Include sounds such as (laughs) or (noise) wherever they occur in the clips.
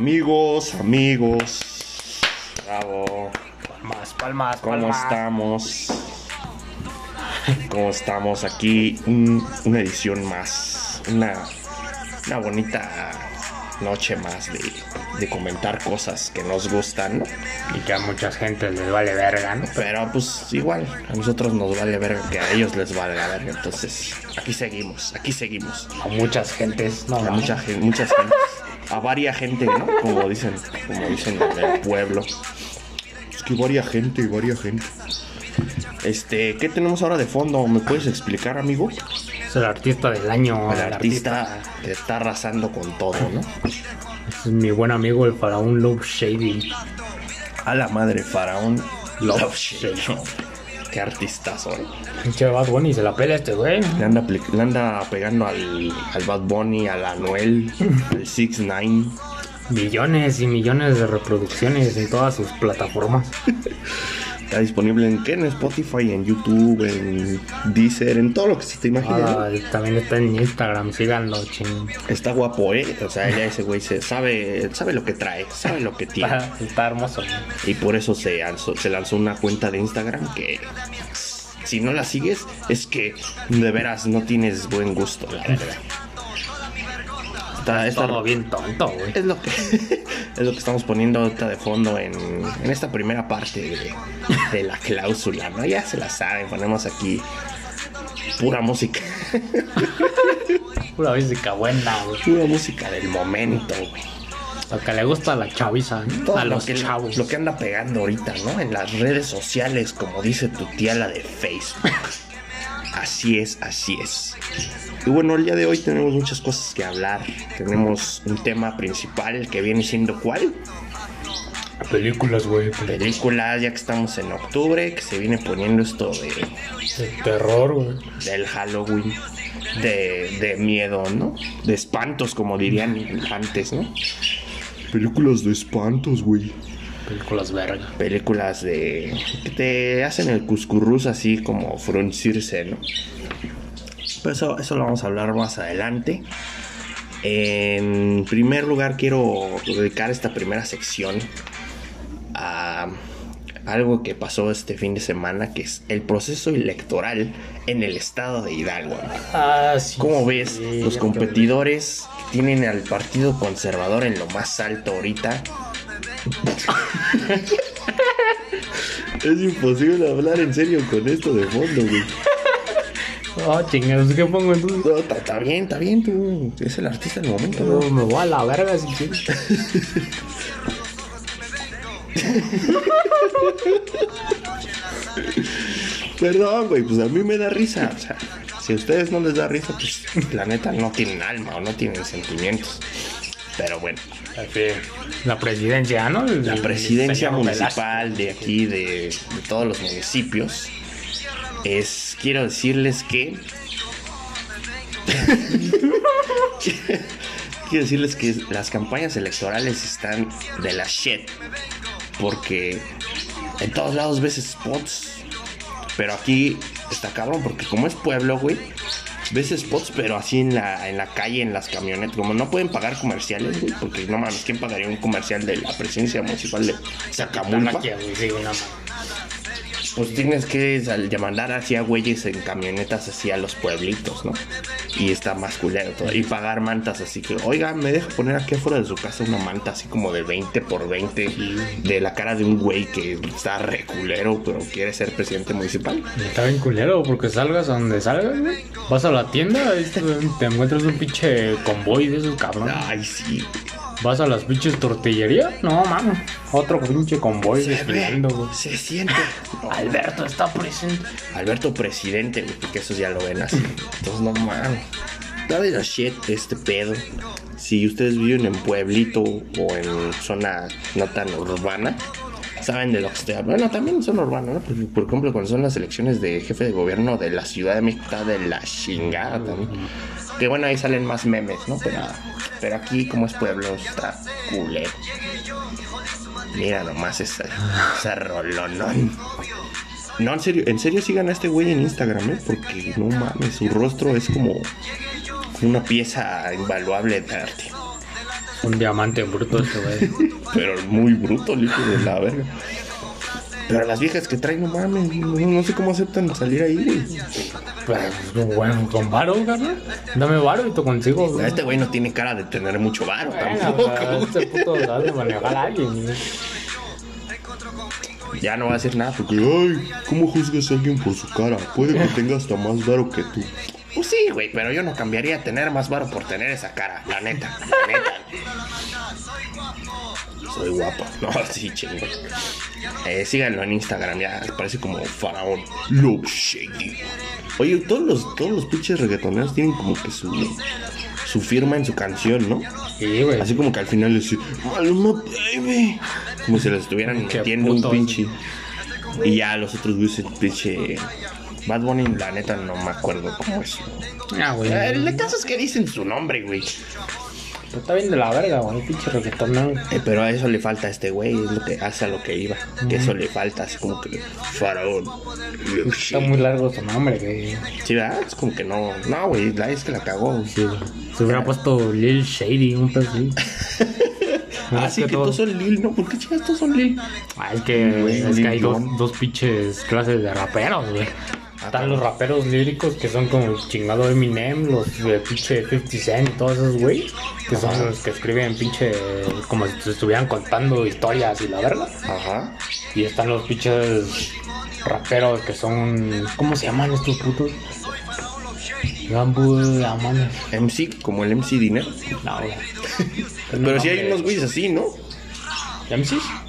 Amigos, amigos. Bravo. Palmas, palmas, ¿Cómo palmas. estamos? ¿Cómo estamos? Aquí un- una edición más. Una, una bonita noche más de, de comentar cosas que nos gustan, ¿no? Y que a mucha gente les vale verga, ¿no? Pero pues igual, a nosotros nos vale verga que a ellos les valga verga. Entonces, aquí seguimos, aquí seguimos. A muchas gentes, no, A mucha gente, muchas gentes. A varia gente, ¿no? Como dicen, como dicen en el pueblo. Es que varia gente, varia gente. Este, ¿qué tenemos ahora de fondo? ¿Me puedes explicar, amigo? Es el artista del año. El artista que está arrasando con todo, ¿no? Es mi buen amigo el faraón Love Shady. A la madre, faraón. Love Shady. Qué artistazo, ¿eh? Pinche Bad Bunny se la pela este güey. Le anda, le anda pegando al, al Bad Bunny, (laughs) al Anuel, al 6 9 Millones y millones de reproducciones en todas sus plataformas. (laughs) Está disponible en, ¿qué? en Spotify, en YouTube, en Deezer, en todo lo que se te imagine. ¿no? Ah, también está en Instagram, síganlo, ching. Está guapo, ¿eh? O sea, ya ese güey se sabe, sabe lo que trae, sabe lo que (laughs) tiene. Está, está hermoso. Y por eso se lanzó, se lanzó una cuenta de Instagram que si no la sigues es que de veras no tienes buen gusto, la verdad. Está, está- Todo bien tonto, güey. es lo que (laughs) es lo que estamos poniendo ahorita de fondo en, en esta primera parte de, de la cláusula, ¿no? Ya se la saben, ponemos aquí pura música, (laughs) Pura música buena, güey. pura música del momento, güey. Lo que le gusta a la chaviza, ¿no? Todo a lo los que, chavos. lo que anda pegando ahorita, ¿no? En las redes sociales, como dice tu tía la de Facebook. (laughs) Así es, así es. Y bueno, el día de hoy tenemos muchas cosas que hablar. Tenemos un tema principal que viene siendo ¿cuál? Películas, güey. Películas, ya que estamos en octubre, que se viene poniendo esto de, De terror, güey. del Halloween, de, de miedo, ¿no? De espantos, como dirían antes, ¿no? Películas de espantos, güey. Películas verga. películas de que te hacen el cuscurrus así como fruncirse, ¿no? Pero eso, eso lo vamos a hablar más adelante. En primer lugar quiero dedicar esta primera sección a algo que pasó este fin de semana, que es el proceso electoral en el estado de Hidalgo. Ah, sí. ¿Cómo ves sí, los competidores tienen al Partido Conservador en lo más alto ahorita? Es imposible hablar en serio con esto de fondo, güey. Oh, chingados, ¿qué pongo entonces? No, está bien, está bien, tú. Es el artista del momento, No, ¿no? me voy a la verga si quieres. Perdón, güey, pues a mí me da risa. O sea, si a ustedes no les da risa, pues la neta no tienen alma o no tienen sentimientos. Pero bueno, La presidencia, ¿no? El- la presidencia municipal de aquí, de, de todos los municipios, es, quiero decirles que... (laughs) quiero decirles que las campañas electorales están de la shit. Porque en todos lados ves spots. Pero aquí está cabrón, porque como es pueblo, güey, ves spots, pero así en la, en la calle, en las camionetas. Como no pueden pagar comerciales, güey, porque no mames, ¿quién pagaría un comercial de la presidencia municipal de Zacamulpa? Talaquia, güey, sí, una madre. Pues tienes que mandar así a güeyes en camionetas así a los pueblitos, ¿no? Y está más culero todo. Y pagar mantas así que, oiga, me deja poner aquí afuera de su casa una manta así como de 20 por 20 de la cara de un güey que está re culero, pero quiere ser presidente municipal. Está bien culero, porque salgas a donde salgas, güey. Vas a la tienda, ahí te, te encuentras un pinche convoy de esos cabrón. Ay, sí. Vas a las pinches tortillerías, no mames. Otro pinche convoy Se ve, se siente. (laughs) Alberto está presente. Alberto presidente, güey, porque esos ya lo ven así. Entonces, no mames. Da de la shit este pedo. Si ustedes viven en pueblito o en zona no tan urbana, saben de lo que estoy hablando. Bueno, también son urbanos, ¿no? Por, por ejemplo, cuando son las elecciones de jefe de gobierno de la Ciudad de México, está de la chingada también. Que bueno, ahí salen más memes, ¿no? Pero, pero aquí, como es pueblo, está culero. Mira nomás esa, esa rolonón. No, en serio, en serio sigan a este güey en Instagram, ¿eh? Porque no mames, su rostro es como una pieza invaluable de arte. Un diamante bruto este güey. (laughs) Pero muy bruto, el hijo de la verga. Pero las viejas que traen, no mames, no, no sé cómo aceptan salir ahí, güey. Pues, bueno, con varo, carnal. Dame varo y te consigo, güey. Este güey no tiene cara de tener mucho varo Bueno, tampoco. o sea, este puto de manejar a alguien. güey. Ya no va a decir nada porque, ay, ¿cómo juzgas a alguien por su cara? Puede que tenga hasta más varo que tú. Pues sí, güey, pero yo no cambiaría tener más varo por tener esa cara, la neta, la neta. Soy guapa. (laughs) No, sí, chingo. Eh, síganlo en Instagram, ya parece como faraón. Love Shady. Oye, todos los, todos los pinches reggaetoneros tienen como que su, su firma en su canción, ¿no? Sí, güey. Así como que al final les dice, Maluma baby. Como si les estuvieran metiendo un pinche. Y ya los otros güeyes, pinche. Bad Bunny, la neta, no me acuerdo cómo es. Ah, güey. Eh, El caso es que dicen su nombre, güey. Pero está bien de la verga, güey. Pinche reggaetón, ¿no? Eh, pero a eso le falta a este güey, es lo que hace a lo que iba. Que eso le falta, así como que faraón. Está muy largo su nombre, güey. Sí, ¿verdad? Es como que no. No, güey, la es que la cagó. Sí, güey. Se hubiera puesto Lil Shady, un pedo así. (laughs) Ah, sí, que todos son Lil, ¿no? ¿Por qué chicas todos son Lil? Ah, es que, Güey, es que hay dos, dos pinches clases de raperos, güey. Están los raperos líricos que son como el chingado Eminem, los de pinche 50 Cent y todos esos güey, que son los que escriben pinche como si estuvieran contando historias y la verga. Ajá. Y están los pinches raperos que son. ¿Cómo se llaman estos putos? Gambu, la mames. MC, como el MC Dinero. No, güey. Pero sí hay unos güeyes así, ¿no? MCs.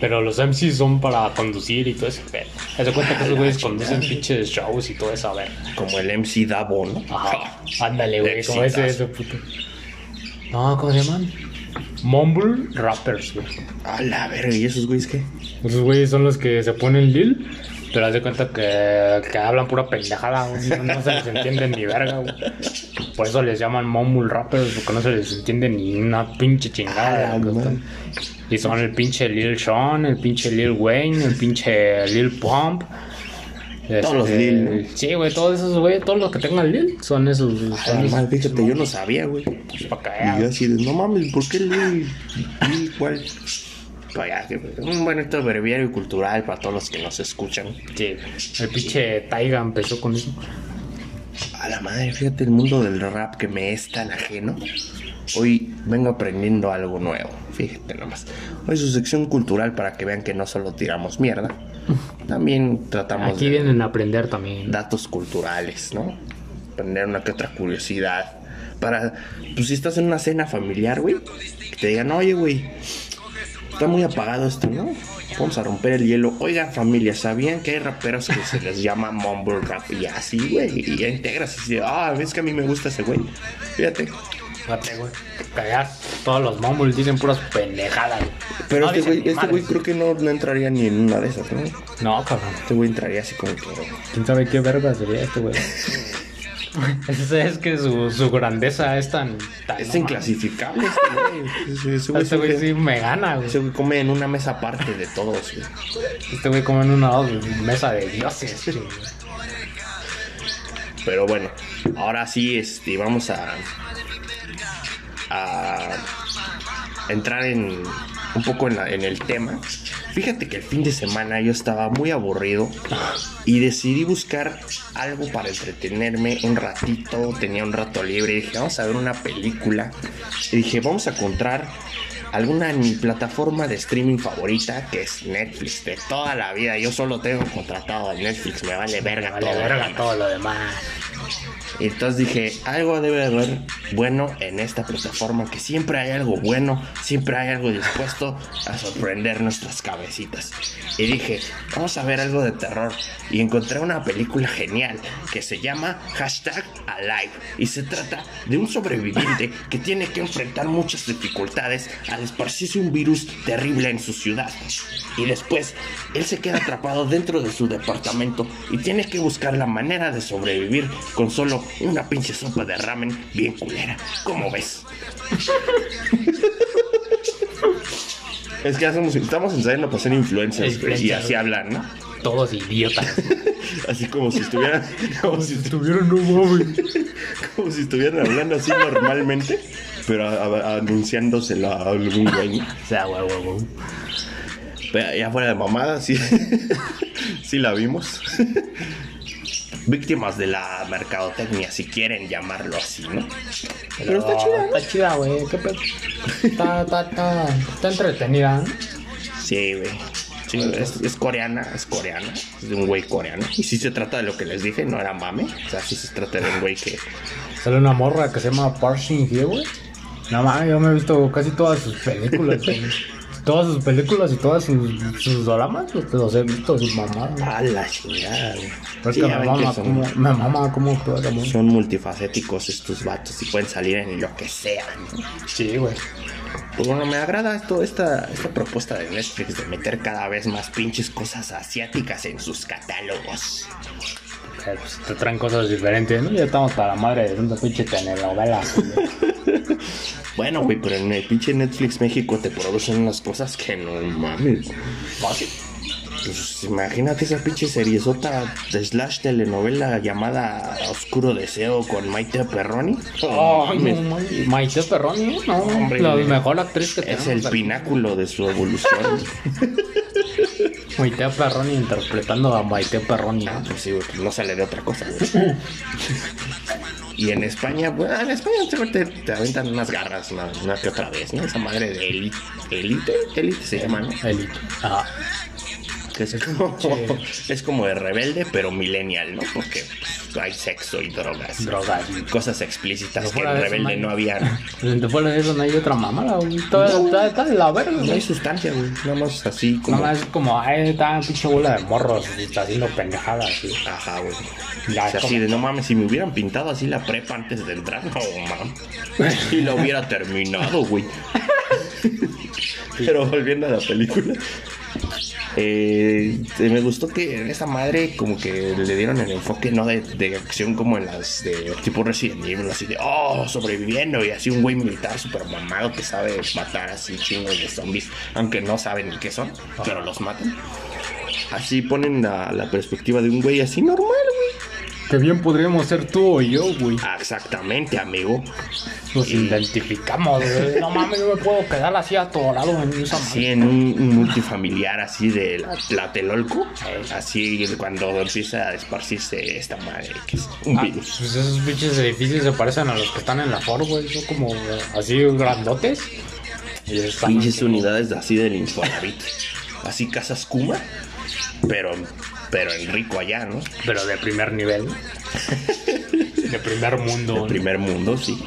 Pero los MCs son para conducir y todo ese pedo. Haz de cuenta que esos güeyes conducen pinches shows y todo eso, a ver. Como el MC Davo, ¿no? Ajá. Ándale, güey, como ese, ese puto. No, ¿cómo se llaman? Mumble Rappers, güey. A la verga, ¿y esos güeyes qué? Esos güeyes son los que se ponen Lil, pero haz de cuenta que, que hablan pura pendejada, güey. No, no se les entiende ni verga, güey. Por eso les llaman Mumble Rappers, porque no se les entiende ni una pinche chingada. Ah, Y son el pinche Lil Sean, el pinche Lil Wayne, el pinche Lil Pump. Todos los Este, Lil. Sí, güey, todos esos, güey, todos los que tengan Lil son esos. A Son la esos madre, fíjate, yo no sabía, güey. para Y yo así de, no mames, ¿por qué Lil? Lil, ¿cuál? Pues un bonito breviario cultural para todos los que nos escuchan. Sí, el pinche Taiga empezó con eso. A la madre, fíjate el mundo del rap que me es tan ajeno. Hoy vengo aprendiendo algo nuevo, fíjate nomás. Hoy su sección cultural para que vean que no solo tiramos mierda, (laughs) también tratamos Aquí de vienen a aprender también. datos culturales, ¿no? Aprender una que otra curiosidad. Para, pues si estás en una cena familiar, güey, que te digan, oye, güey, está muy apagado esto, ¿no? Vamos a romper el hielo. Oigan, familia, ¿sabían que hay raperos que se les llama mumble rap? Y así, güey, y ya integras así, ah, ves que a mí me gusta ese güey. Fíjate. Fíjate, güey. Todos los mumbles dicen puras pendejadas. güey. Pero No este güey, este güey creo que no, no entraría ni en una de esas, ¿no? No, cabrón. Este güey entraría así como que... ¿Quién sabe qué verga sería este güey? es, es que su, su grandeza es tan... tan Es inclasificable este güey. (laughs) Ese- ese güey Este güey sí me gana, güey. Ese güey come en una mesa aparte de todos, güey. Este güey come en una mesa de dioses. (laughs) güey. Pero bueno, ahora sí, este, vamos a, a entrar en un poco en, la- en el tema. Fíjate que el fin de semana yo estaba muy aburrido y decidí buscar algo para entretenerme un ratito. Tenía un rato libre y dije, vamos a ver una película. Y dije, vamos a encontrar alguna mi plataforma de streaming favorita que es Netflix de toda la vida. Yo solo tengo contratado a Netflix, me vale verga Vale, todo. verga todo lo demás. Y entonces dije, algo debe haber bueno en esta plataforma, que siempre hay algo bueno, siempre hay algo dispuesto a sorprender nuestras cabecitas. Y dije, vamos a ver algo de terror. Y encontré una película genial que se llama Hashtag Alive. Y se trata de un sobreviviente que tiene que enfrentar muchas dificultades esparcirse un virus terrible en su ciudad. Y después, él se queda atrapado dentro de su departamento y tiene que buscar la manera de sobrevivir con solo una pinche sopa de ramen bien culera. ¿Cómo ves? Es que estamos ensayando para ser influencers y así hablan, ¿no? Todos idiotas. (laughs) Así como si estuvieran. Como si, Estuvieron no mames. como si estuvieran hablando así normalmente. Pero a- a- anunciándoselo a algún güey. O sea, güey, güey, güey. Pero ya fuera de mamada, sí. (laughs) sí la vimos. (laughs) Víctimas de la mercadotecnia, si quieren llamarlo así, ¿no? Pero está chida, ¿no? Está chida, güey. ¿Qué pedo? Está, está, está, está entretenida, ¿no? Sí, güey. Sí, es, es coreana, es coreana. Es de un güey coreano. Y sí se trata de lo que les dije, no era mame. O sea, sí se trata de un güey que. Sale una morra que se llama Parsing Here, güey. No mames, yo me he visto casi todas sus películas. (laughs) Todas sus películas y todas sus, sus dramas, pues, los he visto, sus mamadas. A la chingada, güey. Pero es Sí, que me que mama, son- como, me mama. Son multifacéticos estos vatos y pueden salir en lo que sea. ¿no? Sí, güey. Pues bueno, me agrada esto, esta, esta propuesta de Netflix de meter cada vez más pinches cosas asiáticas en sus catálogos. Pues, te traen cosas diferentes, ¿no? Ya estamos para la madre de tanta pinche telenovela. (laughs) Bueno, güey, pero en el pinche Netflix México te producen unas cosas que no mames. Fácil. Pues imagínate esa pinche seriezota de slash telenovela llamada Oscuro Deseo con Maite Perroni. Oh, no, mames. Maite Perroni, no, Hombre, la mejor actriz que es el pináculo de su evolución. (laughs) Maite Perroni interpretando a Maite Perroni. ¿no? Pues sí, güey, pues no sale de otra cosa, güey. (laughs) Y en España, pues en España te, te aventan unas garras una, que otra vez, ¿no? Esa madre de élite, élite, élite se llama, ¿no? Elite. Ajá. Que es como, (laughs) es como de rebelde, pero millennial, ¿no? Porque pues, hay sexo y drogas. Drogas. Cosas explícitas Pero que en rebelde no había. (laughs) De fuera de eso no hay otra mamada, güey. Está, de la verga, No hay güey. sustancia, güey. Nada más así como. Nada más como, ay, está pinche bola de morros y está haciendo pendejadas, sí. Ajá, güey. O sea, como- así de no mames, si me hubieran pintado así la prepa antes de entrar, no mames. Y la hubiera terminado, güey. (laughs) Pero volviendo a la película. Eh, me gustó que en esa madre como que le dieron el enfoque no de, de acción como en las de tipo Resident Evil, así de oh, sobreviviendo y así un güey militar super mamado que sabe matar así chingos de zombies, aunque no saben ni qué son, pero los matan. Así ponen la, la perspectiva de un güey así normal, güey. Que bien podríamos ser tú o yo, güey. Ah, Exactamente, amigo. Nos identificamos, güey. No mames, yo me puedo quedar así atorado en esa Así en un, un multifamiliar así de la Tlatelolco, así cuando empieza a esparcirse esta madre que es un Ah, virus. pues esos pinches edificios se parecen a los que están en la Ford, güey. Son como así grandotes. Pinches unidades así del Infonavit. Así casas Kuma, pero, pero en rico allá, ¿no? Pero de primer nivel. de primer mundo. De primer mundo, sí.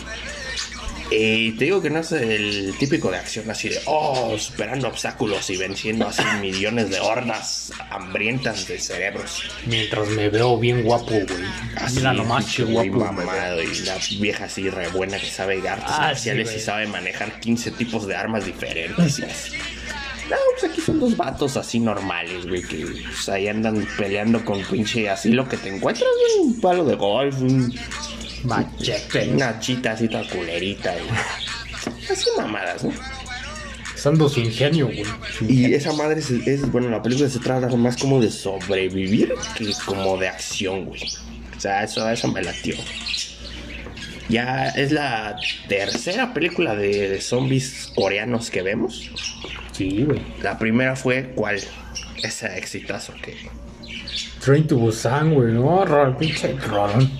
Y te digo que no es el típico de acción así de, oh, superando obstáculos y venciendo así (laughs) millones de hordas hambrientas de cerebros. Mientras me veo bien guapo, güey. Así, Mira nomás, qué guapo. mamado y la vieja así re buena que sabe artes Ah, marciales sí, y sabe manejar 15 tipos de armas diferentes. (laughs) No, pues aquí son dos vatos así normales, güey, que pues, ahí andan peleando con pinche así lo que te encuentras, güey, un palo de golf, un- Machete. una chita así toda culerita, y (laughs) así mamadas, ¿no? Usando su ingenio, güey. Y esa madre es, es- bueno, la película se trata más como de sobrevivir que como de acción, güey. O sea, eso, eso me latió. Ya es la tercera película de, de zombies coreanos que vemos. Sí, güey. La primera fue, ¿cuál? Ese exitazo que... Train to Busan, güey. No, rol, pinche rolón.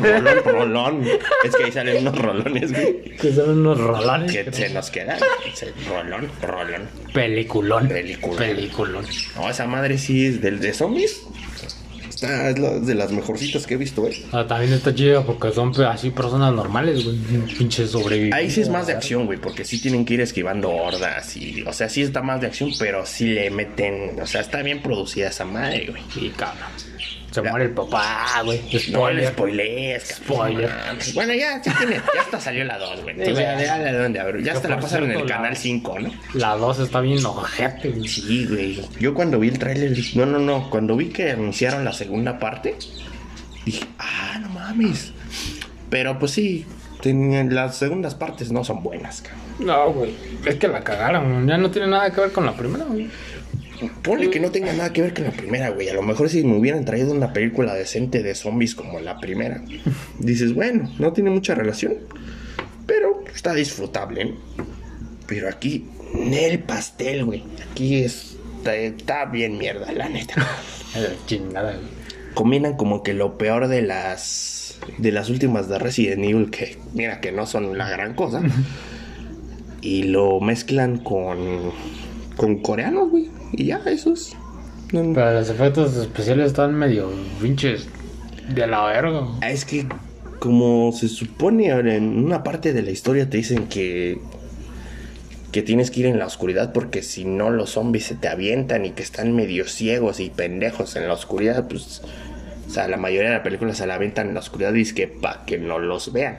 rolón, rolón. Es que ahí salen unos rolones, güey. Que son unos rolones. Que se nos quedan. Ese Rolón, rolón. Peliculón. Peliculón. Peliculón. No, esa madre sí es del de zombies. Está, es la- de las mejorcitas que he visto, güey. Ah, también está chida porque son así personas normales, güey. Pinche sobrevivientes. Ahí sí es más de acción, güey, porque sí tienen que ir esquivando hordas y, o sea, sí está más de acción, pero sí le meten, o sea, está bien producida esa madre, güey. Sí, cabrón. Se Ya. muere el papá, güey. No le Spoiler. spoilees, cabrón. Spoiler. Bueno, ya, ya, tiene, ya hasta salió la 2, güey. Entonces, ya, ya, ya, ya, ya, ya hasta la pasaron en el la- canal 5, ¿no? La 2 está bien ojete, güey. Sí, güey. Yo cuando vi el tráiler, no, no, no, cuando vi que anunciaron la segunda parte, dije, ah, no mames. Pero pues sí, las segundas partes no son buenas, cabrón. No, güey. Es que la cagaron. Ya no tiene nada que ver con la primera, güey. Ponle que no tenga nada que ver con la primera, güey. A lo mejor si me hubieran traído una película decente de zombies como la primera, dices, bueno, no tiene mucha relación, pero está disfrutable, ¿no? Pero aquí, el pastel, güey. Aquí es, está, está bien mierda, la neta. (laughs) Es chingada, güey. Combinan como que lo peor de las de las últimas de Resident Evil que mira que no son la gran cosa y lo mezclan con con coreanos, güey. Y ya, eso es. No- Pero los efectos especiales están medio pinches de la verga. Ah, Es que como se supone en una parte de la historia te dicen que que tienes que ir en la oscuridad porque si no los zombies se te avientan y que están medio ciegos y pendejos en la oscuridad, pues o sea, la mayoría de la película se la avientan en la oscuridad y es que para que no los vean.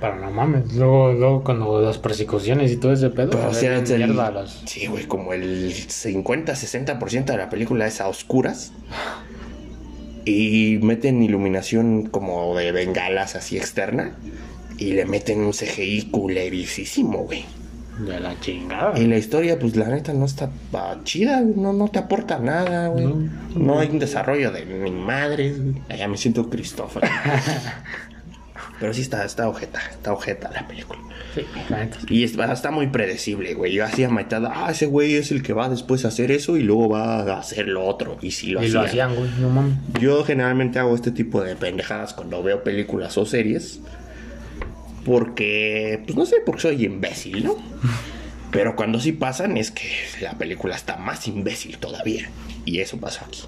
Pero no mames. Luego, luego cuando las persecuciones y todo ese pedo. Pero, o se sea, ven es el- mierda las- Sí, güey, como el 50-60% de la película es a oscuras. Y meten iluminación como de bengalas así externa. Y le meten un CGI culerísimo, güey. De la chingada. Y la historia, pues la neta no está chida, no, no te aporta nada, güey. No. No, hay un desarrollo de ni madres, Ya me siento Christopher. (laughs) Pero sí está, está ojeta, está ojeta la película. Sí. Y está, está muy predecible, güey. Yo hacía mitad, ah, ese güey es el que va después a hacer eso y luego va a hacer lo otro. Y sí lo Y hacía. lo hacían, güey. No mames. Yo generalmente hago este tipo de pendejadas cuando veo películas o series. Porque, pues no sé, porque soy imbécil, ¿no? (laughs) Pero cuando sí pasan es que la película está más imbécil todavía. Y eso pasó aquí.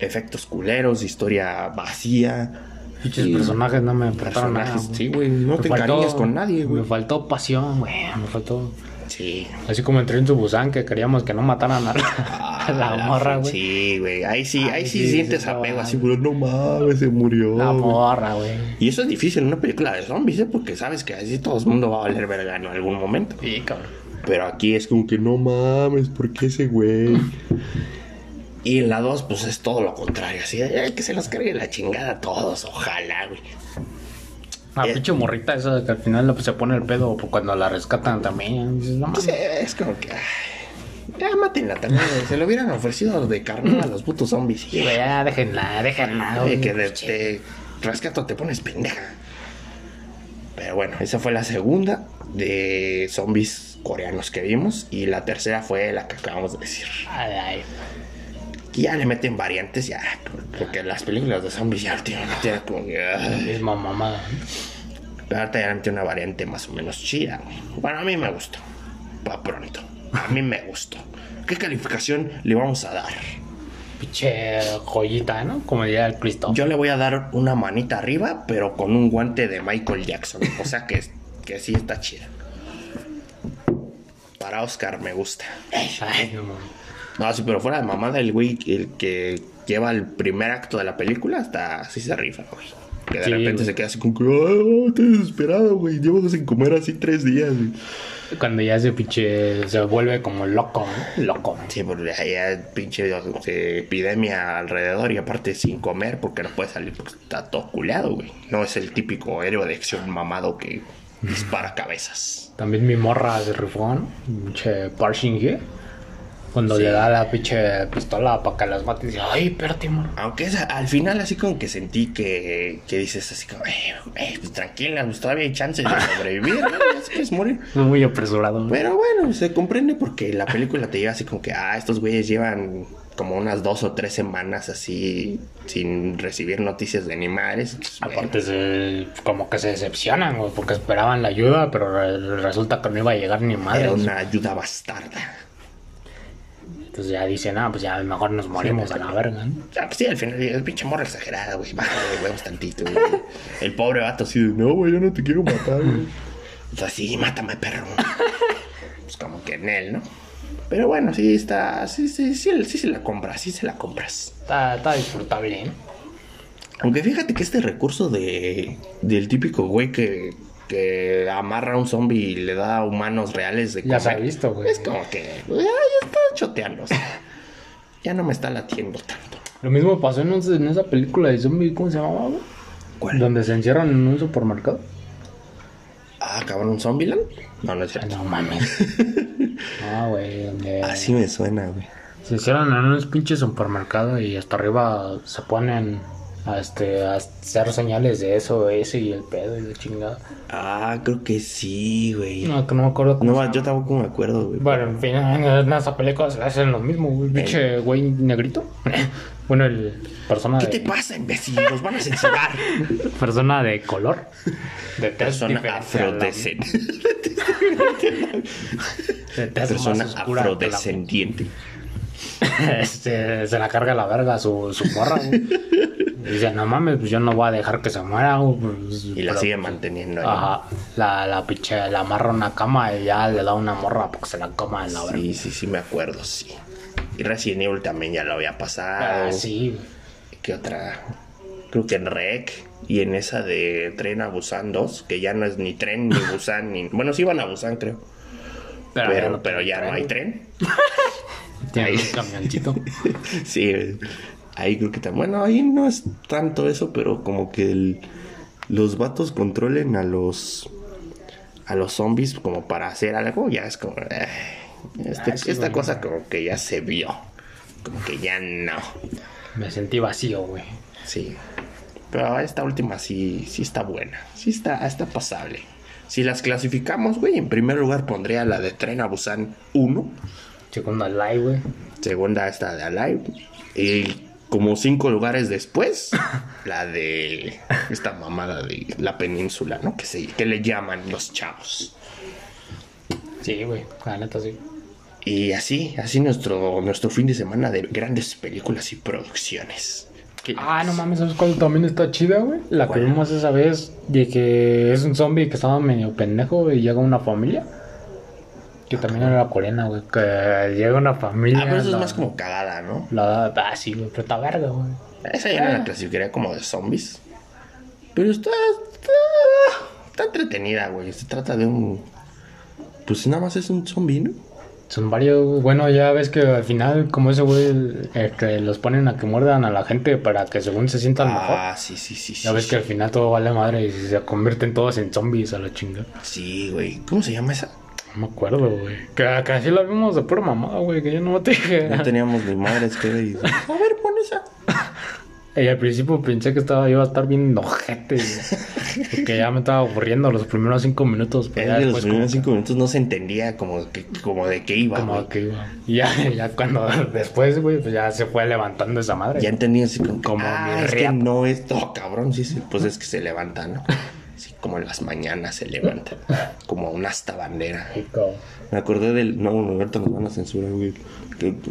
Efectos culeros, historia vacía. Personajes no me aportaron nada. güey. sí, güey. No Me te faltó- encariñas con nadie, güey. Me faltó pasión, güey. Me faltó. Sí. Así como entré en su Busan que queríamos que no mataran a la, (laughs) a la Ah, morra, güey. Sí, güey. Ahí sí, ahí sí, sí, sientes apego así, güey. No mames, se murió. La morra, güey. Y eso es difícil en una película de zombies, ¿eh? Porque sabes que así todo el mundo va a valer verga en algún momento. Sí, cabrón. Pero aquí es como que no mames, ¿por qué ese güey? Y en la 2, pues es todo lo contrario. Así, de, "Ay, que se los cargue la chingada a todos, ojalá, güey. La Eh. pinche morrita esa que al final pues, se pone el pedo cuando la rescatan también. Dices, no. Pues, es como que. ay, ya mátenla también. Se lo hubieran ofrecido de carne a los putos zombies. Sí, ya déjenla, déjenla. Ay, que de, te rescato te pones pendeja. Pero bueno, esa fue la segunda de zombies coreanos que vimos. Y la tercera fue la que acabamos de decir. Ay, ay. Ya le meten variantes, ya. Porque las películas de zombies ya últimamente era como que. ay. Misma mamada. Pero ahorita ya le meten una variante más o menos chida. güey. Bueno, a mí me gustó. Pa' pronto. A mí me gustó. ¿Qué calificación le vamos a dar? Pinche joyita, ¿no? Como diría el Cristo. Yo le voy a dar una manita arriba, pero con un guante de Michael Jackson. O sea que, que sí está chida. Para Oscar me gusta. Ay, no mames. No, sí, pero fuera de mamada, el güey, el que lleva el primer acto de la película, hasta así se rifa, güey. Que de Sí, repente güey. se queda así como que, "Ay, estoy desesperado, güey. Llevo sin comer así tres días, güey. Cuando ya ese pinche se vuelve como loco, ¿no? Loco. Sí, porque hay pinche epidemia alrededor y aparte sin comer porque no puede salir porque está todo culeado, güey. No es el típico héroe de acción mamado que dispara cabezas. También mi morra se rifó, ¿no? Pinche Parsing here. Cuando Sí. le da la pinche pistola para que las mate y dice, ay, espérate, morra. Aunque es, al final así como que sentí que, que dices así como, eh, eh, pues tranquila, pues todavía hay chances de (laughs) sobrevivir, ¿no? Se quieres morir. Muy apresurado. ¿no? Pero bueno, se comprende porque la película te lleva así como que, ah, estos güeyes llevan como unas dos o tres semanas así sin recibir noticias de animales. Bueno, Aparte, se- como que se decepcionan, porque esperaban la ayuda, pero re- resulta que no iba a llegar ni madre. era una ayuda bastarda. Entonces ya dicen, ah, pues ya mejor nos morimos a la verga, ¿no? Ah, pues sí, al final, el pinche morro exagerada, güey. Bájale de huevos tantito, güey. El pobre vato así de, no, güey, yo no te quiero matar, güey. O sea, sí, mátame, perro. Pues como que en él, ¿no? Pero bueno, sí está, sí, sí, sí, sí se la compras, sí se la compras. Está, está disfrutable, ¿eh? Aunque fíjate que este recurso de del típico güey que, que amarra a un zombie y le da humanos reales de Ya se ha comer, visto, güey. Es como que ya, está choteando. ya no me está latiendo tanto. Lo mismo pasó en, un- en esa película de zombie, ¿cómo se llamaba, güey? ¿Cuál? Donde se encierran en un supermercado. Ah, cabrón, Zombieland. No, no es Ah, cierto. No mames. No, (laughs) güey, donde Así me suena, güey. se hicieron en unos pinches supermercados y hasta arriba se ponen este, a hacer señales de eso, ese y el pedo y la chingada. Ah, creo que sí, güey. No, que no me acuerdo cómo No, llama. yo tampoco me acuerdo, güey. Bueno, en fin, en esa película se hacen lo mismo, güey. Pinche güey negrito. (laughs) bueno, el persona ¿Qué de, te pasa, imbécil? Nos van a censurar. (laughs) persona de color. De Persona afrodescendiente. de Persona afrodescendiente. (laughs) este, se la carga la verga su, su morra, Dice, no mames, pues yo no voy a dejar que se muera, pues, Y la pero, sigue pues, manteniendo ahí. Ajá, la, la pinche, la amarra a una cama y ya le da una morra porque se la coma en la verga. Sí, sí, sí, me acuerdo, sí. Y Resident Evil también ya lo había pasado. Ah, sí. ¿Qué otra? Creo que en Rec y en esa de Tren a Busan 2, que ya no es ni tren ni (laughs) Busan ni. Bueno, sí iban a Busan, creo. Pero, ya no pero ya no hay tren. (laughs) Tiene un camioncito. (laughs) Sí, eh, ahí creo que también. Bueno, ahí no es tanto eso, pero como que el- los vatos controlen a los a los zombies como para hacer algo, ya es como. eh, este- Ah, sí, esta cosa como que ya se vio. Como que ya no. Me sentí vacío, güey. Sí. Pero esta última sí, sí está buena. Sí está, está pasable. Si las clasificamos, güey, en primer lugar pondría la de Tren a Busan 1. Segundo live, güey. Segunda esta de Alive. Y como cinco lugares después, (laughs) la de esta mamada de la península, ¿no? Que, se, que le llaman los chavos. Sí, güey. La neta, sí. Y así, así nuestro, nuestro fin de semana de grandes películas y producciones. ¿Qué Ah, no mames, ¿sabes cuál también está chida, güey? La que vimos esa vez de que es un zombie que estaba medio pendejo y llega una familia. Que también era coreana, güey. Que llega una familia. Ah, pero eso es más como cagada, ¿no? La, ah, sí, güey, pero está verga, güey. Esa ya no la clasificaría como de zombies. Pero está, está, está entretenida, güey. Se trata de un... Pues nada más es un zombie, ¿no? Son varios, güey. bueno, ya ves que al final, como ese güey, este, los ponen a que muerdan a la gente para que según se sientan mejor. Ah, sí, sí, sí. Ya sí, ves que al final todo vale madre y se convierten todos en zombies a la chingada. Sí, güey. ¿Cómo se llama esa? No me acuerdo, güey. Que, así la vimos de pura mamada, güey, que yo no te dije. No teníamos ni madres que y... A ver, pon esa. (laughs) Y al principio pensé que estaba, iba a estar bien ojete, güey. Porque ya me estaba aburriendo los primeros cinco minutos. Pero ya los primeros como, cinco minutos no se entendía como, que, como de qué iba, como güey. que iba. Y ya, (laughs) ya cuando (laughs) después, güey, pues ya se fue levantando esa madre. Ya entendí así como, Como ah, mi es que no es... Oh, cabrón, sí, sí. Pues es que se levanta, ¿no? Como en las mañanas se levanta. (laughs) Como una hasta bandera. Me acordé del. No, ahorita nos van a censurar, güey.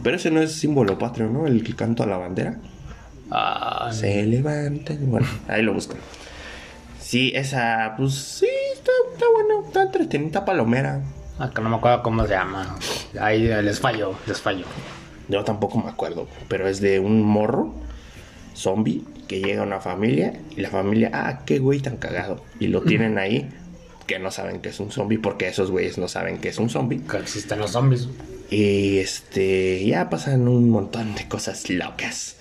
Pero ese no es símbolo patrio, ¿no? El que canto a la bandera. Ah, Se levanta. Bueno, ahí lo buscan. Sí, esa, pues sí, está, está bueno, está entretenida, palomera. acá no me acuerdo cómo se llama. Ahí les falló, les falló. Yo tampoco me acuerdo, pero es de un morro zombie que llega una familia y la familia, ah, qué güey tan cagado. Y lo tienen ahí que no saben que es un zombie porque esos güeyes no saben que es un zombie. Que existen los zombies. Y este, ya pasan un montón de cosas locas.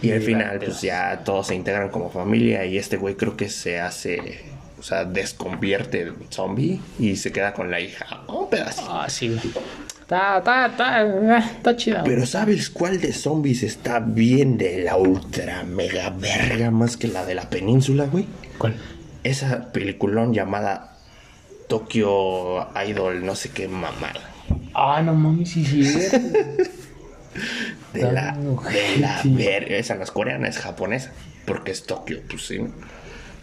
Y al (laughs) final, pues ya todos se integran como familia. Y este güey creo que se hace, o sea, desconvierte en zombie y se queda con la hija. Un pedacito. Ah, sí. Está, está, está, está chida. Pero ¿sabes cuál de zombies está bien de la ultra mega verga más que la de la península, güey? ¿Cuál? Esa peliculón llamada Tokyo Idol, no sé qué mamada. Ah, no mames, sí, sí. (laughs) De la, de la verga. Esa no es coreana, es japonesa. Porque es Tokio, pues sí.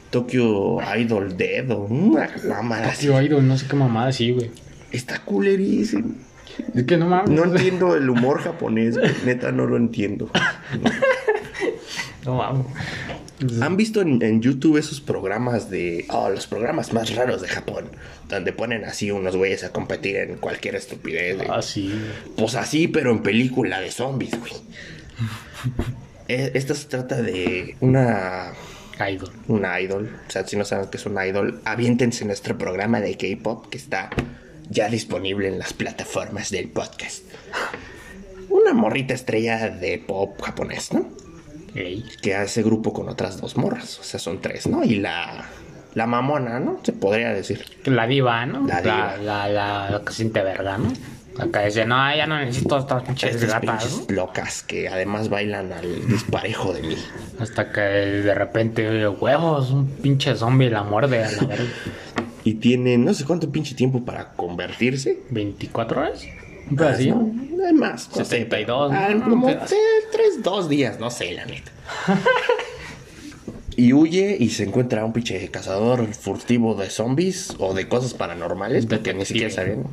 Tokyo Idol Dead o una mamada así. Yo Idol, no sé qué mamada, sí, güey. Está culerísimo. Es que no mames. No entiendo el humor japonés, güey. neta no lo entiendo. No mames. ¿Han visto en, en YouTube esos programas de... Oh, los programas más raros de Japón? Donde ponen así unos güeyes a competir en cualquier estupidez. de- Ah, sí. Pues así, pero en película de zombies, güey. Eh, Esto se trata de una Idol. una idol. O sea, si no saben qué es una idol, aviéntense nuestro programa de K-pop que está ya disponible en las plataformas del podcast. Una morrita estrella de pop japonés, ¿no? Ey. Que hace grupo con otras dos morras. O sea, son tres, ¿no? Y la, la mamona, ¿no? Se podría decir. La diva, ¿no? La diva. La, la, la que siente verga, ¿no? Acá dice, no, ya no necesito estas pinches Estas gatas, pinches ¿no? locas que además bailan al disparejo de mí. Hasta que de repente, huevos, un pinche zombie la muerde a la verga. (laughs) Y tienen no sé cuánto pinche tiempo para convertirse. ¿24 horas? Un pedacillo. No, hay más. no sé, 72, ah, ¿no? como Un pedazo. tres, tres, dos días, no sé, la neta. (laughs) y huye y se encuentra un pinche cazador furtivo de zombies o de cosas paranormales, porque ni siquiera sabían.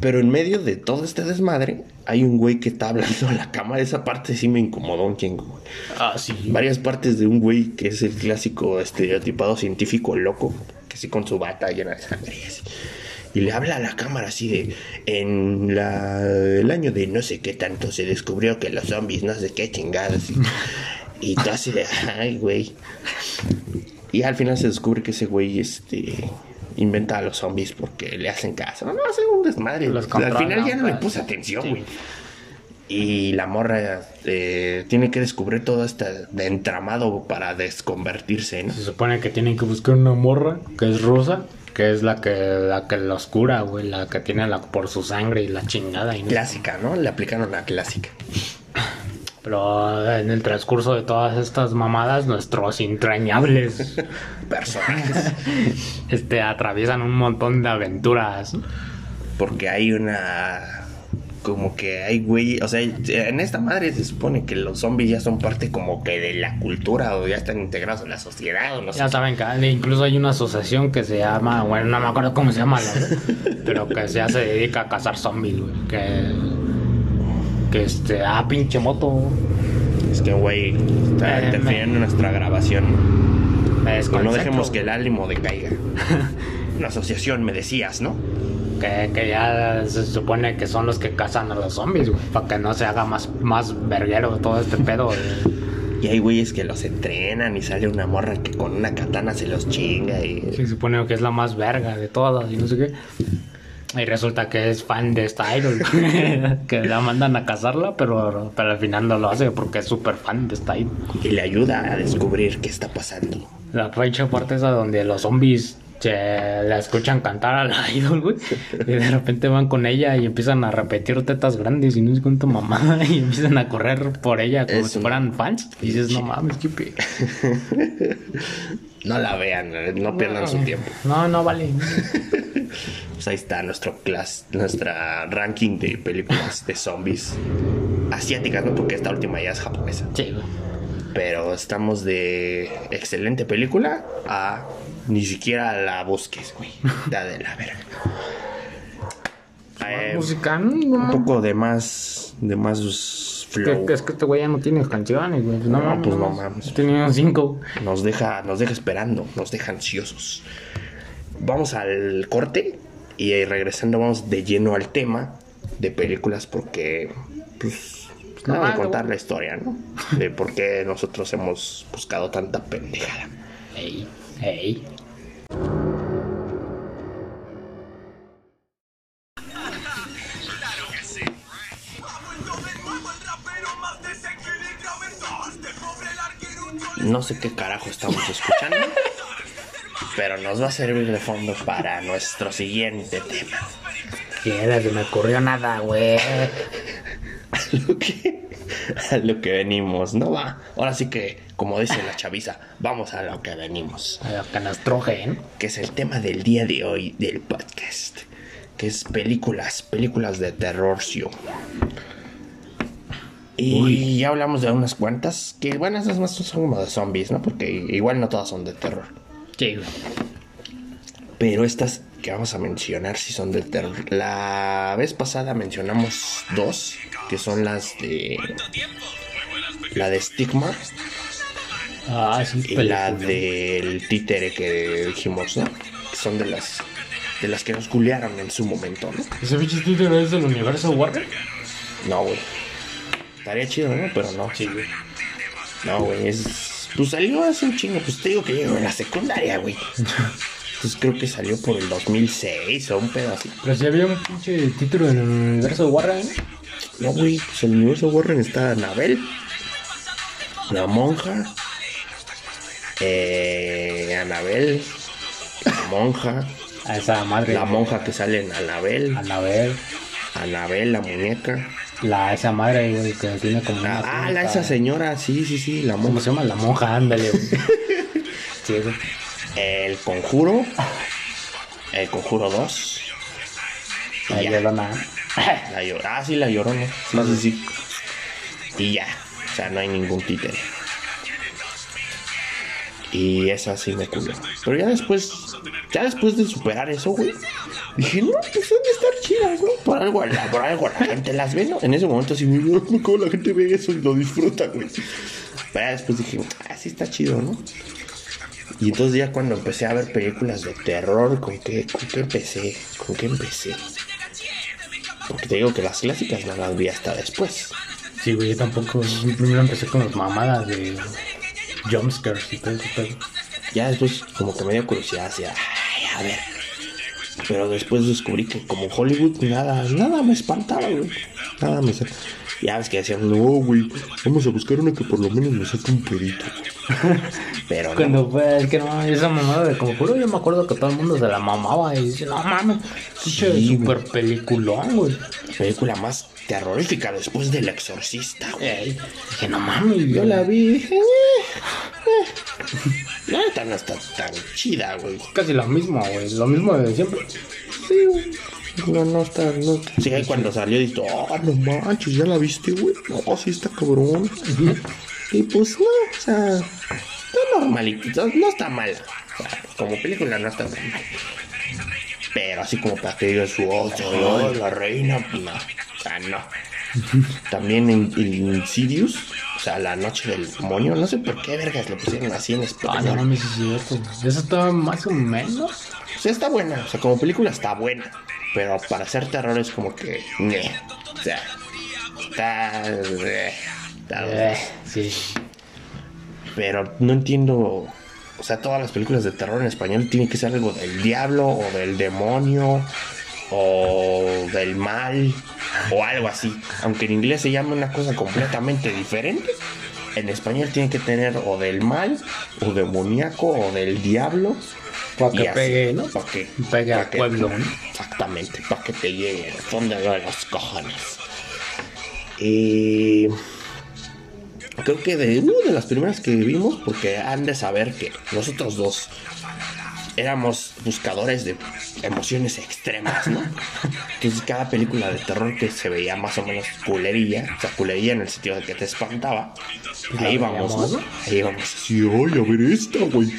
Pero en medio de todo este desmadre, hay un güey que está hablando a la cámara. Esa parte sí me incomodó un chingo. Ah, sí. Varias partes de un güey que es el clásico estereotipado científico loco, que sí con su bata llena de sangre y así. Y le habla a la cámara así de, en la, el año de no sé qué tanto se descubrió que los zombies no sé qué chingados. Y, y tú así de, ay, güey. Y al final se descubre que ese güey, este, inventa a los zombies porque le hacen caso. No, no, hace un desmadre. Los O sea, al final ya no le puse atención, güey. Y la morra eh, tiene que descubrir todo este entramado para desconvertirse, ¿no? Se supone que tienen que buscar una morra que es rosa, que es la que la que los cura, güey, la que tiene la por su sangre y la chingada. Y no- Clásica, ¿no? Le aplicaron la clásica. Pero en el transcurso de todas estas mamadas, nuestros entrañables Personajes. (laughs) este, atraviesan un montón de aventuras. Porque hay una. Como que hay güey. O sea, en esta madre se supone que los zombies ya son parte como que de la cultura o ya están integrados en la sociedad o no sé. Ya saben que incluso hay una asociación que se llama, bueno, no me acuerdo cómo se llama, la verdad, (laughs) pero que ya se dedica a cazar zombies, güey. Que, que este, ah, pinche moto. Es que, güey, está Eh, interfiriendo nuestra grabación. No dejemos que el ánimo decaiga. (laughs) Una asociación, me decías, ¿no? Que, que ya se supone que son los que cazan a los zombies, güey. Para que no se haga más, más verguero todo este pedo. de- (laughs) Y hay güeyes que los entrenan y sale una morra que con una katana se los chinga y... Se supone que es la más verga de todas y no sé qué. Y resulta que es fan de esta idol. (laughs) que la mandan a cazarla, pero, pero al final no lo hace porque es súper fan de esta idol. y le ayuda a descubrir qué está pasando. La fecha parte esa donde los zombies se la escuchan cantar a la (laughs) idol, güey. Y de repente van con ella y empiezan a repetir tetas grandes y no sé cuánto mamada. Y empiezan a correr por ella como Es si fueran fans. Y dices, no mames, qué pe- (laughs) No la vean, no pierdan su tiempo. No, no vale. (laughs) Pues ahí está nuestro class, nuestra ranking de películas de zombies asiáticas, ¿no? Porque esta última ya es japonesa. Sí, güey. Pero estamos de excelente película a ni siquiera la busques, güey. (laughs) Da de la verga. Eh, música, un poco de más, de más flow. es que este güey ya no tiene canciones, güey. No, No, pues no mames. Tenía cinco. Nos deja, nos deja esperando, nos deja ansiosos. Vamos al corte y regresando vamos de lleno al tema de películas porque pues no vamos a mames, contar la historia, ¿no? De por qué nosotros hemos buscado tanta pendejada. Ey, ey. No sé qué carajo estamos escuchando, (laughs) pero nos va a servir de fondo para nuestro siguiente tema. ¿Qué? Se me ocurrió nada, güey. (laughs) Lo que, (laughs) a lo que venimos, ¿no va? Ahora sí que, como dice la chaviza, vamos a lo que venimos. A lo que nos trojen. que es el tema del día de hoy del podcast, que es películas, películas de terror. ¿sí? Y ya hablamos de unas cuantas, que bueno, esas más son como de zombies, ¿no? Porque igual no todas son de terror. Sí. Pero estas que vamos a mencionar sí son de terror. La vez pasada mencionamos dos, que son las de... La de Stigma Ah, sí, y la del títere que dijimos, ¿no? Que son de las de las que nos culearon en su momento, ¿no? ¿Ese bicho títere es del universo Warner? No, güey. Estaría chido, ¿no? Pero no. Sí, güey. No, güey. Es... Pues salió hace un chingo. Pues te digo que llegó en la secundaria, güey. (laughs) Pues creo que salió por el 2006 o un así. Pero si había un pinche título en el universo Warner, ¿no? No, güey. Pues el universo Warren está Anabel. La monja. Eh, de Anabel, la monja, A esa madre. la monja que sale en Anabel, Anabel. Anabel, la muñeca. La, esa madre, güey, que tiene como una. Ah, la, esa señora, sí, sí, sí, la ¿Cómo monja. se llama? La monja, ándale, güey. (laughs) sí, güey. El conjuro, el conjuro 2. y La ya. llorona. (laughs) La Llor- ah, sí, la llorona. Sí, sí, sí. Y ya. O sea, no hay ningún títere. Y esa sí me culó. Pero ya después, ya después de superar eso, güey, dije, no, pues han de estar chidas, ¿no? Por algo, la- por algo la gente las ve, ¿no? En ese momento sí me cómo la gente ve eso y lo disfruta, güey. Pero ya después dije, ah, sí está chido, ¿no? Y entonces ya cuando empecé a ver películas de terror, ¿con qué, con qué empecé? ¿Con qué empecé? Porque te digo que las clásicas no las vi hasta después. Sí, güey, yo tampoco. Primero empecé con las mamadas de jumpscares y todo eso. Ya después como que me dio curiosidad hacia, ay, a ver. Pero después descubrí que como Hollywood nada, nada me espantaba, güey. Nada me sa- Ya ves que decían, no, güey, vamos a buscar una que por lo menos me saque un perito. (laughs) Pero no, Cuando fue, es que no, esa mamada de como yo me acuerdo que todo el mundo se la mamaba y dice, no mames, Sí, super peliculón, güey. película más terrorífica después del exorcista, güey. Ey, Dije, no mames, Yo la vi eh. (laughs) La neta no está tan chida, güey. Casi lo mismo, güey, lo mismo de siempre. Sí, güey. No, no está, no. Sí, ahí cuando salió dije, oh, no manches, ¿ya la viste, güey? No, sí está cabrón. Y pues no, o sea, está normalito, no está mal. O sea, como película no está tan mal. Pero así como para que digas, oh, soy la reina, no. O sea, no. También en, en o sea, la noche del demonio, no sé por qué vergas le pusieron así en Ah, español. no mames, es cierto. Eso estaba más o menos. O sea, está buena. O sea, como película está buena. Pero para hacer terror es como que. ñe. O sea, está. eh, está- Eh, sí. Pero no entiendo. O sea, todas las películas de terror en español tienen que ser algo del diablo o del demonio o del mal o algo así. Aunque en inglés se llame una cosa completamente diferente. En español tiene que tener o del mal, o demoníaco, o del diablo. Para que pegue, ¿no? Para que Pegue al pueblo, ¿no? Exactamente, para que te llegue al fondo de los cojones. Y creo que de una de las primeras que vimos, porque han de saber que nosotros dos éramos buscadores de emociones extremas, ¿no? Entonces cada película de terror que se veía más o menos culerilla, o sea, culerilla en el sentido de que te espantaba, la ahí vamos, ¿no? Ahí vamos, sí, ay, a ver esta, güey.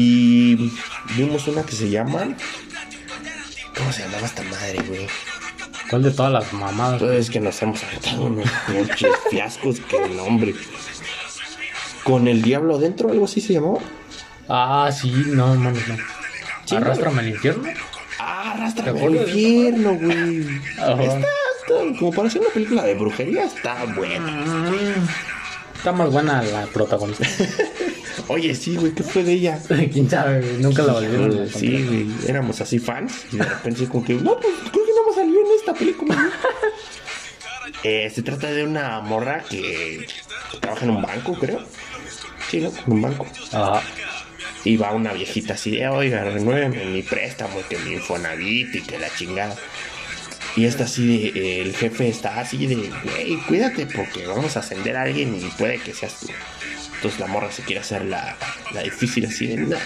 Y vimos una que se llama... ¿Cómo se llamaba esta madre, güey? ¿Cuál de todas las mamadas? Pues es que nos hemos aventado unos (laughs) pinches fiascos que nombre. Con el diablo dentro, algo así se llamó. Ah, sí, no, mames, no. Sí, Arrástrame al infierno. Ah, arrastra ¿Te al infierno, güey. Está- como para hacer una película de brujería, está buena. Mm, Está más buena la protagonista. (laughs) Oye, sí, güey, ¿qué fue de ella? (laughs) Quién sabe, güey, nunca la volvieron. Sí, güey, éramos así fans. Y de repente, como que, no, pues creo que no me salió en esta película. ¿no? (laughs) Eh, se trata de una morra que trabaja en un banco, creo. Sí, ¿no? En un banco. Ajá. Y va una viejita así de, oiga, renuévenme mi préstamo, que mi Infonavit y que la chingada. Y está así de, el jefe está así de, güey, cuídate porque vamos a ascender a alguien y puede que seas tú. Entonces la morra se quiere hacer la, la difícil así de, no,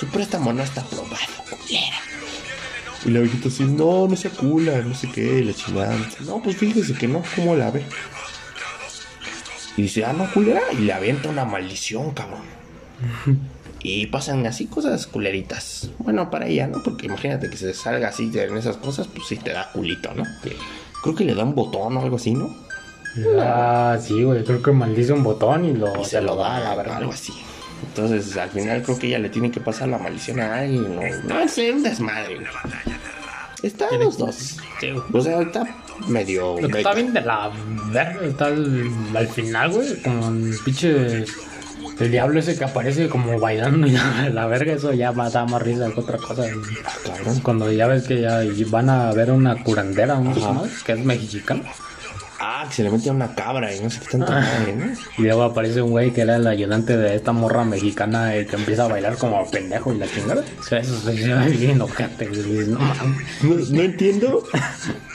su préstamo no está aprobado, culera. Y la viejita así, no, no se cula, no sé qué, la chingada. No, pues fíjese que no, ¿cómo la ve? Y dice, ah, no, culera, y le avienta una maldición, cabrón. (laughs) Y pasan así cosas culeritas. Bueno, para ella, ¿no? Porque imagínate que se salga así en esas cosas, pues sí te da culito, ¿no? Creo que le da un botón o algo así, ¿no? Ah, sí, güey, creo que maldice un botón y lo, Y se lo da, la verdad. algo así. Entonces, al final creo que ella le tiene que pasar la maldición a alguien. No, no sé, un desmadre. güey. Está los dos. Sí. O sea, está medio. Lo que está bien de la verga está al, al final, güey, como un pinche. El diablo ese que aparece como bailando (laughs) y la, la verga, eso ya va- da más risa que otra cosa. güey. Cabrón. Cuando ya ves que ya van a ver una curandera, más, que es mexicana. Ah, que se le mete a una cabra y no sé qué tanto madre, ¿no? Y luego aparece un güey que era el ayudante de esta morra mexicana eh, que empieza a bailar como pendejo y la chingada. O sea, eso se ve bien ojete, güey. No. No, no entiendo,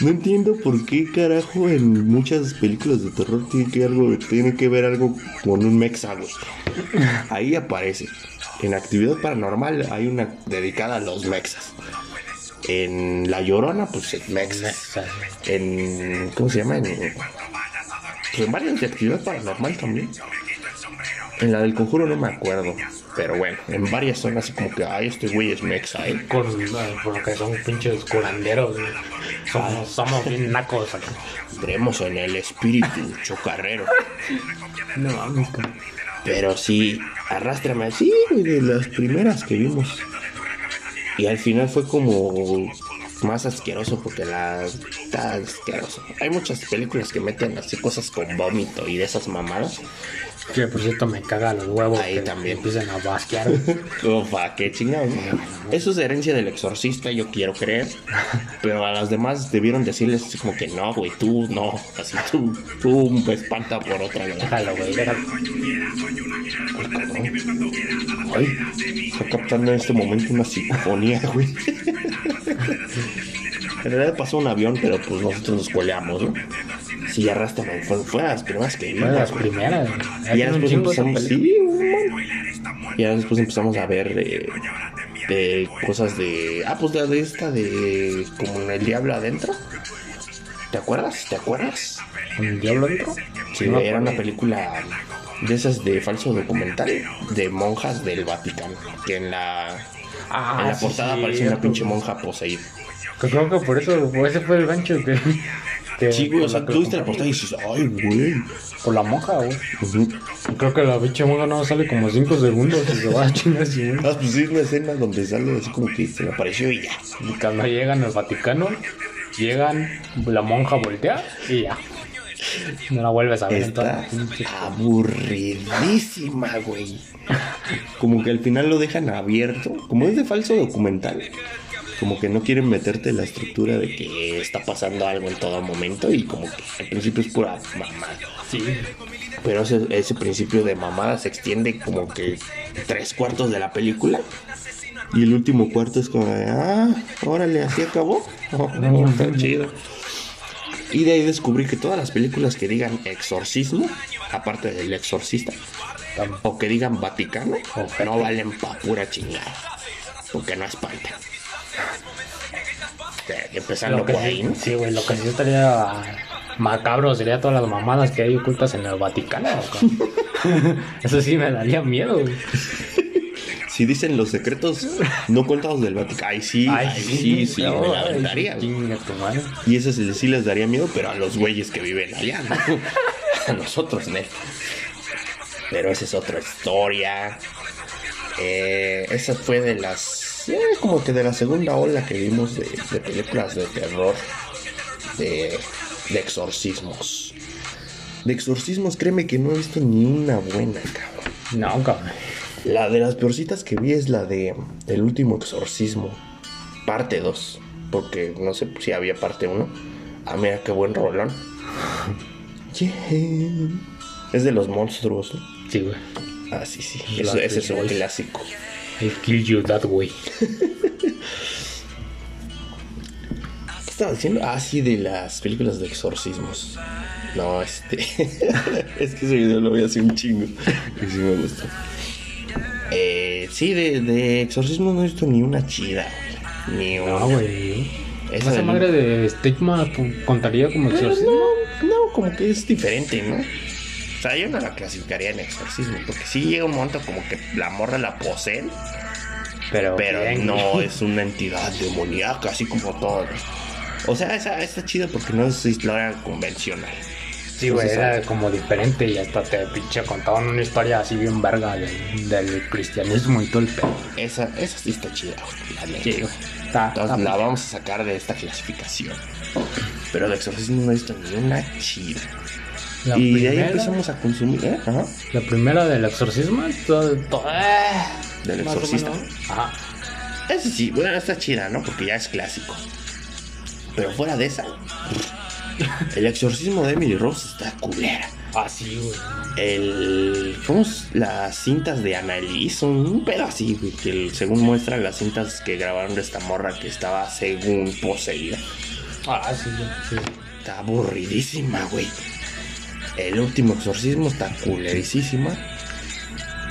no entiendo por qué carajo en muchas películas de terror tiene que algo, tiene que ver algo con un mexa, güey. Ahí aparece. En actividad paranormal hay una dedicada a los mexas. En La Llorona, pues es mexas. En ¿cómo se llama? En, pues en varias de actividad paranormal también. En la del conjuro no me acuerdo. Pero bueno, en varias son así como que, ay, este güey es mexa, ¿eh? Con, por lo que son pinches curanderos. Somos, somos bien nacos acá. Creemos en el espíritu chocarrero. No cabrón. Pero sí, arrástrame así, güey, de las primeras que vimos. Y al final fue como más asqueroso porque la está asqueroso. Hay muchas películas que meten así cosas con vómito y de esas mamadas. Que por cierto me caga los huevos. Ahí que también. Empiezan a basquear. Ufa, qué chingados. ¿no? Eso es herencia del exorcista, yo quiero creer. Pero a las demás debieron decirles así como que no, güey, tú no. Así tú, tú espanta por otra, güey. Déjalo, güey, déjalo. Ay, está captando en este momento una psicofonía, güey. En realidad pasó un avión, pero pues nosotros nos coleamos, ¿no? Sí, arrástrame, fue, fue las primeras que Fue de las vimos. primeras. Y ya después empezamos, sí, man. Ya después empezamos a ver de, de cosas de. Ah, pues la de esta de. Como en el diablo adentro. ¿Te acuerdas? ¿Te acuerdas? ¿Con el diablo dentro? Sí, No era una película de esas de falso documental de monjas del Vaticano. Que en la, Ah, en la sí, portada sí, aparece una pinche monja poseída. Que creo que por eso, por ese fue el gancho que. Que Sí, güey, o sea, tú viste la portada y dices, ay, güey. Por la monja, güey. Creo que la pinche monja no sale como 5 segundos y se va a chingar. Ah, pues sí, una escena donde sale así como que se le apareció y ya. Y cuando llegan al Vaticano, llegan, la monja voltea y ya. No la vuelves a ver en toda Está la pinche- aburridísima, güey. Como que al final lo dejan abierto. Como es de falso documental. Como que no quieren meterte la estructura de que está pasando algo en todo momento. Y como que al principio es pura mamada. Sí. Pero ese, ese principio de mamada se extiende como que tres cuartos de la película. Y el último cuarto es como de, ah, órale, así acabó. (laughs) Oh, está chido. Y de ahí descubrí que todas las películas que digan exorcismo, aparte del exorcista, o que digan Vaticano, no valen pa' pura chingada. Porque no espantan. Eh, Empezando Lo que por sí, ahí, ¿no? sí, güey, lo que sí estaría macabro sería todas las mamadas que hay ocultas en el Vaticano. (laughs) Eso sí me daría miedo, güey. Si dicen los secretos no contados del Vaticano, ay sí, ay, sí, sí, me la aventaría. Y eso sí, sí les daría miedo, pero a los güeyes que viven allá, ¿no? (laughs) A nosotros, ¿no? Pero esa es otra historia. Eh, esa fue de las. Eh, como que de la segunda ola que vimos de, de películas de terror. De, de exorcismos. De exorcismos, créeme que no he visto ni una buena, cabrón. No, cabrón. La de las peorcitas que vi es la de El último exorcismo, parte 2. Porque no sé si había parte 1. Ah, mira qué buen rolón. (laughs) Yeah. Es de los monstruos, ¿no? Sí, güey. Ah, sí, sí. Eso- ese es un clásico. I kill you that way. ¿Qué estaba diciendo? Ah, sí, de las películas de exorcismos. No, este. (laughs) es que ese video lo vi hace un chingo. Y sí me gustó. Eh, sí, de, de exorcismos no he visto ni una chida. Ni una. No, güey. Esa madre de estigma contaría como exorcismo. no, no, como que es diferente, ¿no? O sea, yo no la clasificaría en exorcismo, porque sí llega un momento como que la morra la poseen, Pero, pero bien, no güey. es una entidad demoníaca, así como todo. O sea, esa está chida porque no es historia convencional. Sí, güey, era como diferente y hasta te pinche contaban una historia así bien verga del, del cristianismo y todo el pedo. Esa, esa sí está chida, la neta. Sí, güey. Está, Entonces está- la vamos a sacar de esta clasificación. Pero de exorcismo no he visto ni una chida. La y de ahí empezamos a consumir, ¿eh? Ajá. La primera del exorcismo, todo, todo- eh, Del exorcista. Ajá. Esa sí, bueno, está chida, ¿no? Porque ya es clásico. Pero fuera de esa, (laughs) El exorcismo de Emily Rose está culera. Ah, sí, güey. El. ¿Cómo? Las cintas de Annalise, un pedo así, güey. Que el- según muestran las cintas que grabaron de esta morra que estaba según poseída. Ah, sí, sí. Está aburridísima, güey. El último exorcismo está culerísima.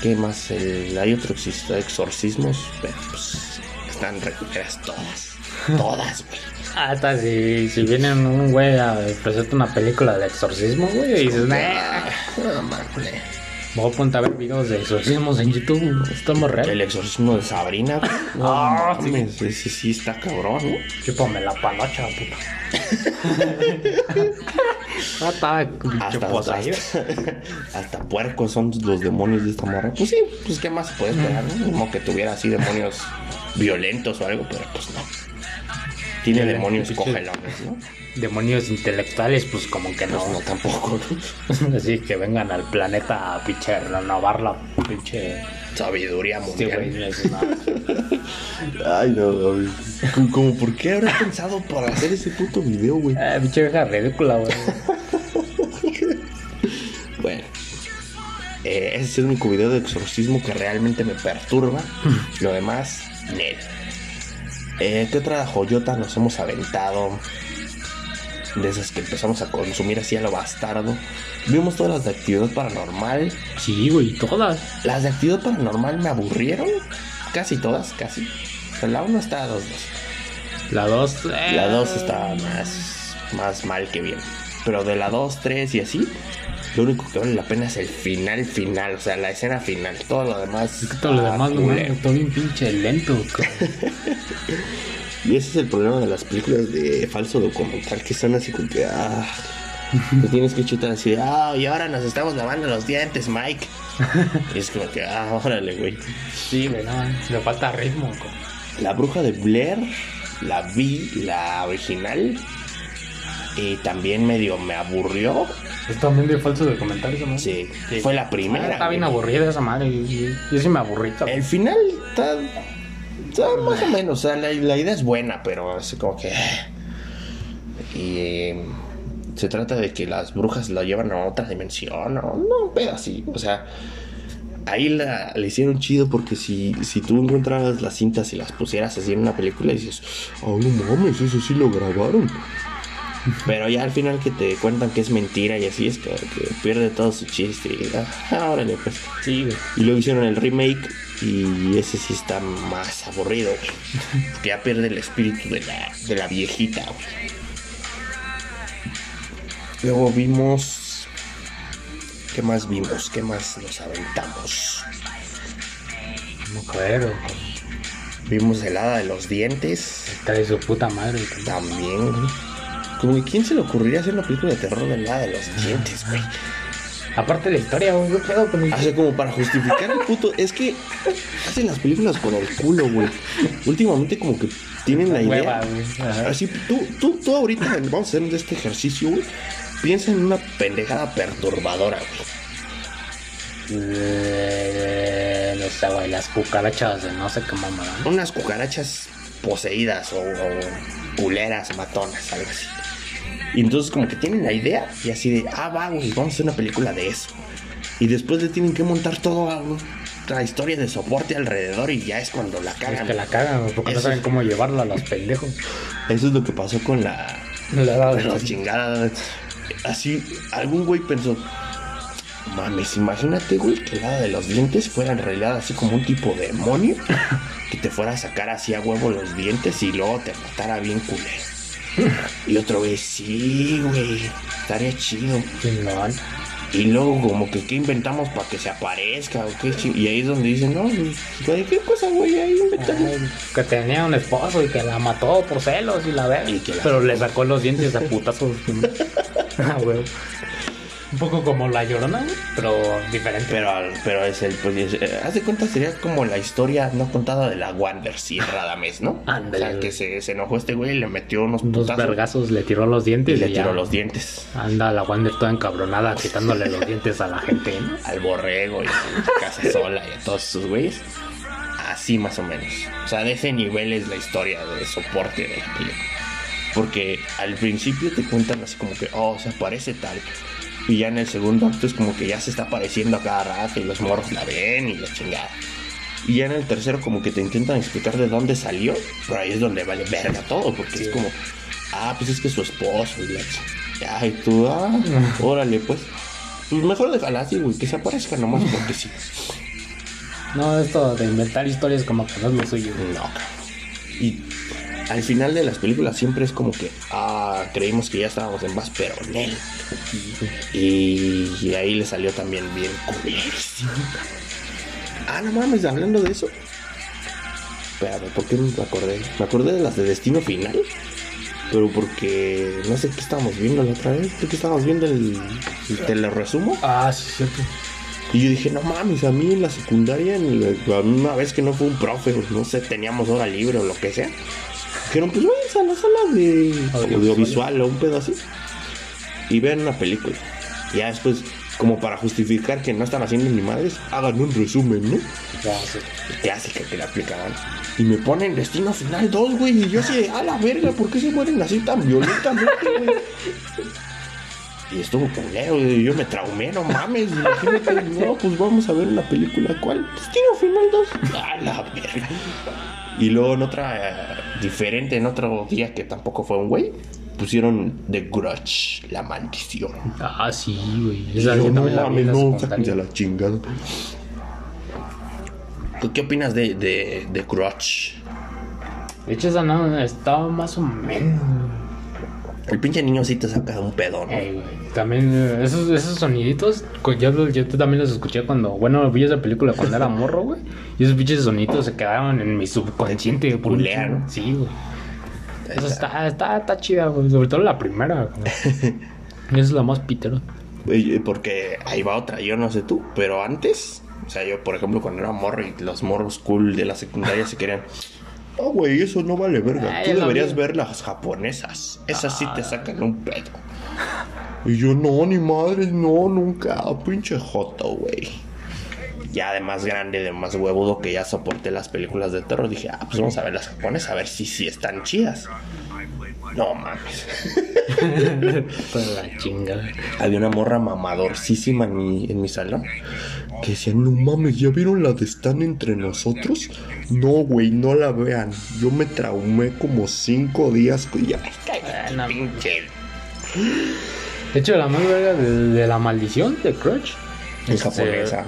¿Qué más? El- hay otro exorcismos, pero pues están recuperas todas. (laughs) Todas, güey. Ah, está, si, si viene un güey a presentarte una película de exorcismo, güey, y dices, nah, Ah, no. Voy a ponte a ver videos de exorcismos en YouTube, estamos El real. exorcismo de Sabrina, Ah, sí. ese sí está cabrón, ¿no? Chúpame la panocha, puta. (laughs) ah, Hasta, hasta, (laughs) hasta puercos son los demonios de esta morra. Pues sí, pues qué más se puede esperar, ¿no? Como que tuviera así demonios violentos o algo, pero pues no. Tiene Sí, demonios sí, sí. cogelones, ¿no? Demonios intelectuales, pues como que Pues no no. tampoco, ¿no? (laughs) Así que vengan al planeta a pinche renovar la pinche. Sabiduría Sí, güey, mundial. (laughs) Ay, no, güey. Como, como, ¿por qué habrá pensado para hacer ese puto video, güey? Ah, pinche vieja ridícula, güey. (laughs) Bueno, eh, ese es el único video de exorcismo que realmente me perturba. Lo demás, nel. Eh, ¿Qué otra joyota nos hemos aventado? De esas que empezamos a consumir así a lo bastardo. Vimos todas las de actividad paranormal. Sí, güey, todas. Las de actividad paranormal me aburrieron. Casi todas, casi. La 1 está a 2 La dos. eh, La 2 está más, más mal que bien. Pero de la 2, 3 y así, lo único que vale la pena es el final final, o sea, la escena final. Todo lo demás. Es que todo lo está demás, no todo bien pinche lento. (laughs) (laughs) Y ese es el problema de las películas de falso documental, que son así como que. Ah, te tienes que chutar así, ah, y ahora nos estamos lavando los dientes, Mike. Y es como que, ah, órale, güey. Sí, güey, no, le falta ritmo, güey. La bruja de Blair, la vi, la original. Y también medio me aburrió. Es también de falso de comentarios, ¿no? Sí, Sí. fue la Ah, primera. Está bien aburrida esa madre. Yo, yo- yo sí me aburrí. cabrón. El final está, más o menos, o sea, la, la idea es buena, pero es como que... Y eh, se trata de que las brujas lo llevan a otra dimensión, no, no, un pedo así, o sea... Ahí la, le hicieron chido porque si, si tú encontraras las cintas y las pusieras así en una película dices, oh no mames, eso sí lo grabaron. Pero ya al final que te cuentan que es mentira y así es que, que pierde todo su chiste y ah, órale pues. Sí, güey. Y luego hicieron el remake y ese sí está más aburrido, güey. Ya pierde el espíritu de la, de la viejita, güey. Luego vimos... ¿Qué más vimos? ¿Qué más nos aventamos? No güey. Vimos el hada de los dientes. Está de su puta madre. También, güey. Como que quién se le ocurriría hacer una película de terror del hada de los dientes, güey. Aparte de la historia, güey, ¿qué pedo con el- O sea, como para justificar el puto. Es que hacen las películas con el culo, güey. Últimamente, como que tienen la idea. Así, tú, tú, tú ahorita vamos a hacer este ejercicio, güey. Piensa en una pendejada perturbadora, güey. Eh, no sé, güey, las cucarachas de no sé qué mamada. Unas cucarachas poseídas o, o culeras, matonas, algo así. Y entonces, como que tienen la idea y así de, ah, va, güey, vamos a hacer una película de eso. Y después le tienen que montar todo a la historia de soporte alrededor y ya es cuando la Es cagan. que la cagan, porque no saben cómo llevarla a los pendejos. Eso es lo que pasó con la, La de los. Así, algún güey pensó. Mames, imagínate, güey, que el hada de los dientes fuera en realidad así como un tipo de demonio (laughs) que te fuera a sacar así a huevo los dientes y luego te matara bien culero. (laughs) Y otro güey, sí, güey, estaría chido. chingón. Y luego, como que, ¿qué inventamos para que se aparezca? o qué Y ahí es donde dicen, no, pues, güey, ¿qué cosa, güey? Ahí inventamos. Ay, Que tenía un esposo y que la mató por celos y la ve. Y que la- Pero le sacó los dientes a putazos. (laughs) (laughs) ah, güey. Un poco como la llorona, pero diferente. Pero, pero es el, pues, es- eh, haz de cuenta, sería como la historia no contada de la Wander, sí, Radames, ¿no? (laughs) Ándale, O sea, que se, se enojó este güey y le metió unos Dos putazos vergazos le tiró los y dientes y, le ya. tiró los dientes Anda la Wander toda encabronada quitándole los dientes a la gente, ¿no? (laughs) al borrego y a casa sola y a todos esos güeyes. Así más o menos. O sea, de ese nivel es la historia de soporte de la película. Porque al principio te cuentan así como que, oh, se aparece tal. Y ya en el segundo acto es como que ya se está apareciendo a cada rato y los morros la ven y la chingada. Y ya en el tercero como que te intentan explicar de dónde salió, pero ahí es donde vale verga todo, porque es como, ah, pues es que su esposo y la ya, y tú, ah, (laughs) órale, pues. Pues mejor déjala así, güey, que se aparezca nomás porque sí. No, esto de inventar historias como que no es lo suyo. No. Y al final de las películas siempre es como que, ah, creímos que ya estábamos en más, pero en él. Y, y ahí le salió también bien culerísimo. Ah, no mames, hablando de eso. Espérame, ¿por qué me acordé? Me acordé de las de Destino Final. Pero porque no sé qué estábamos viendo la otra vez. ¿Qué estábamos viendo? El, ¿Te lo resumo? Ah, sí, cierto. Y yo dije, no mames, a mí en la secundaria, en la- una vez que no fue un profe, o no sé, teníamos hora libre o lo que sea. Dijeron, pues váyanse a la sala de Audiovisual. o un pedo así. Y vean una película. Y ya después, como para justificar que no están haciendo ni madres, hagan un resumen, ¿no? Clásica que le aplicaban. Y me ponen Destino Final 2, güey. Y yo así, a la verga, ¿por qué se mueren así tan violentamente, güey? Y estuvo culero, güey. Yo me traumé, no mames. Imagínate, (laughs) no, pues vamos a ver una película. ¿Cuál? Destino Final 2. A la verga. Y luego en otra, eh, diferente, en otro día que tampoco fue un güey, pusieron The Grudge, la maldición. Ah, sí, güey. Y Esa yo, no la vi en mames, la no, secundaria. sáquense a la chingada. ¿Tú qué opinas de, de, de Grudge? De hecho, esa no estaba más o menos. El pinche niño sí te saca un pedo, ¿no? Ey. También eh, esos, esos soniditos, yo, yo también los escuché cuando, bueno, vi esa película cuando era morro, güey. Y esos pinches soniditos se quedaron en mi subconsciente. ¿no? Sí, güey. Eso está, está, está chida, güey. Sobre todo la primera, güey. (laughs) Esa es la más pitero. Eh, Porque ahí va otra, yo no sé tú, pero antes, o sea, yo por ejemplo cuando era morro y los morros cool de la secundaria se querían, oh güey, eso no vale verga, Ay, tú deberías ver las japonesas, esas sí Ah. te sacan un pedo. Y yo, no, ni madre, no, nunca, pinche joto, güey. Ya de más grande, de más huevudo que ya soporté las películas de terror, dije, ah, pues vamos a ver las japonesas, a ver si sí están chidas. No mames. La chinga. Había una morra mamadorcísima en mi, en mi salón que decía, no mames, ¿ya vieron la de Están entre nosotros? No, güey, no la vean. Yo me traumé como cinco días. Ya, Ah, no. pinche. De hecho, la más verga de, de la maldición de Crutch. Es japonesa.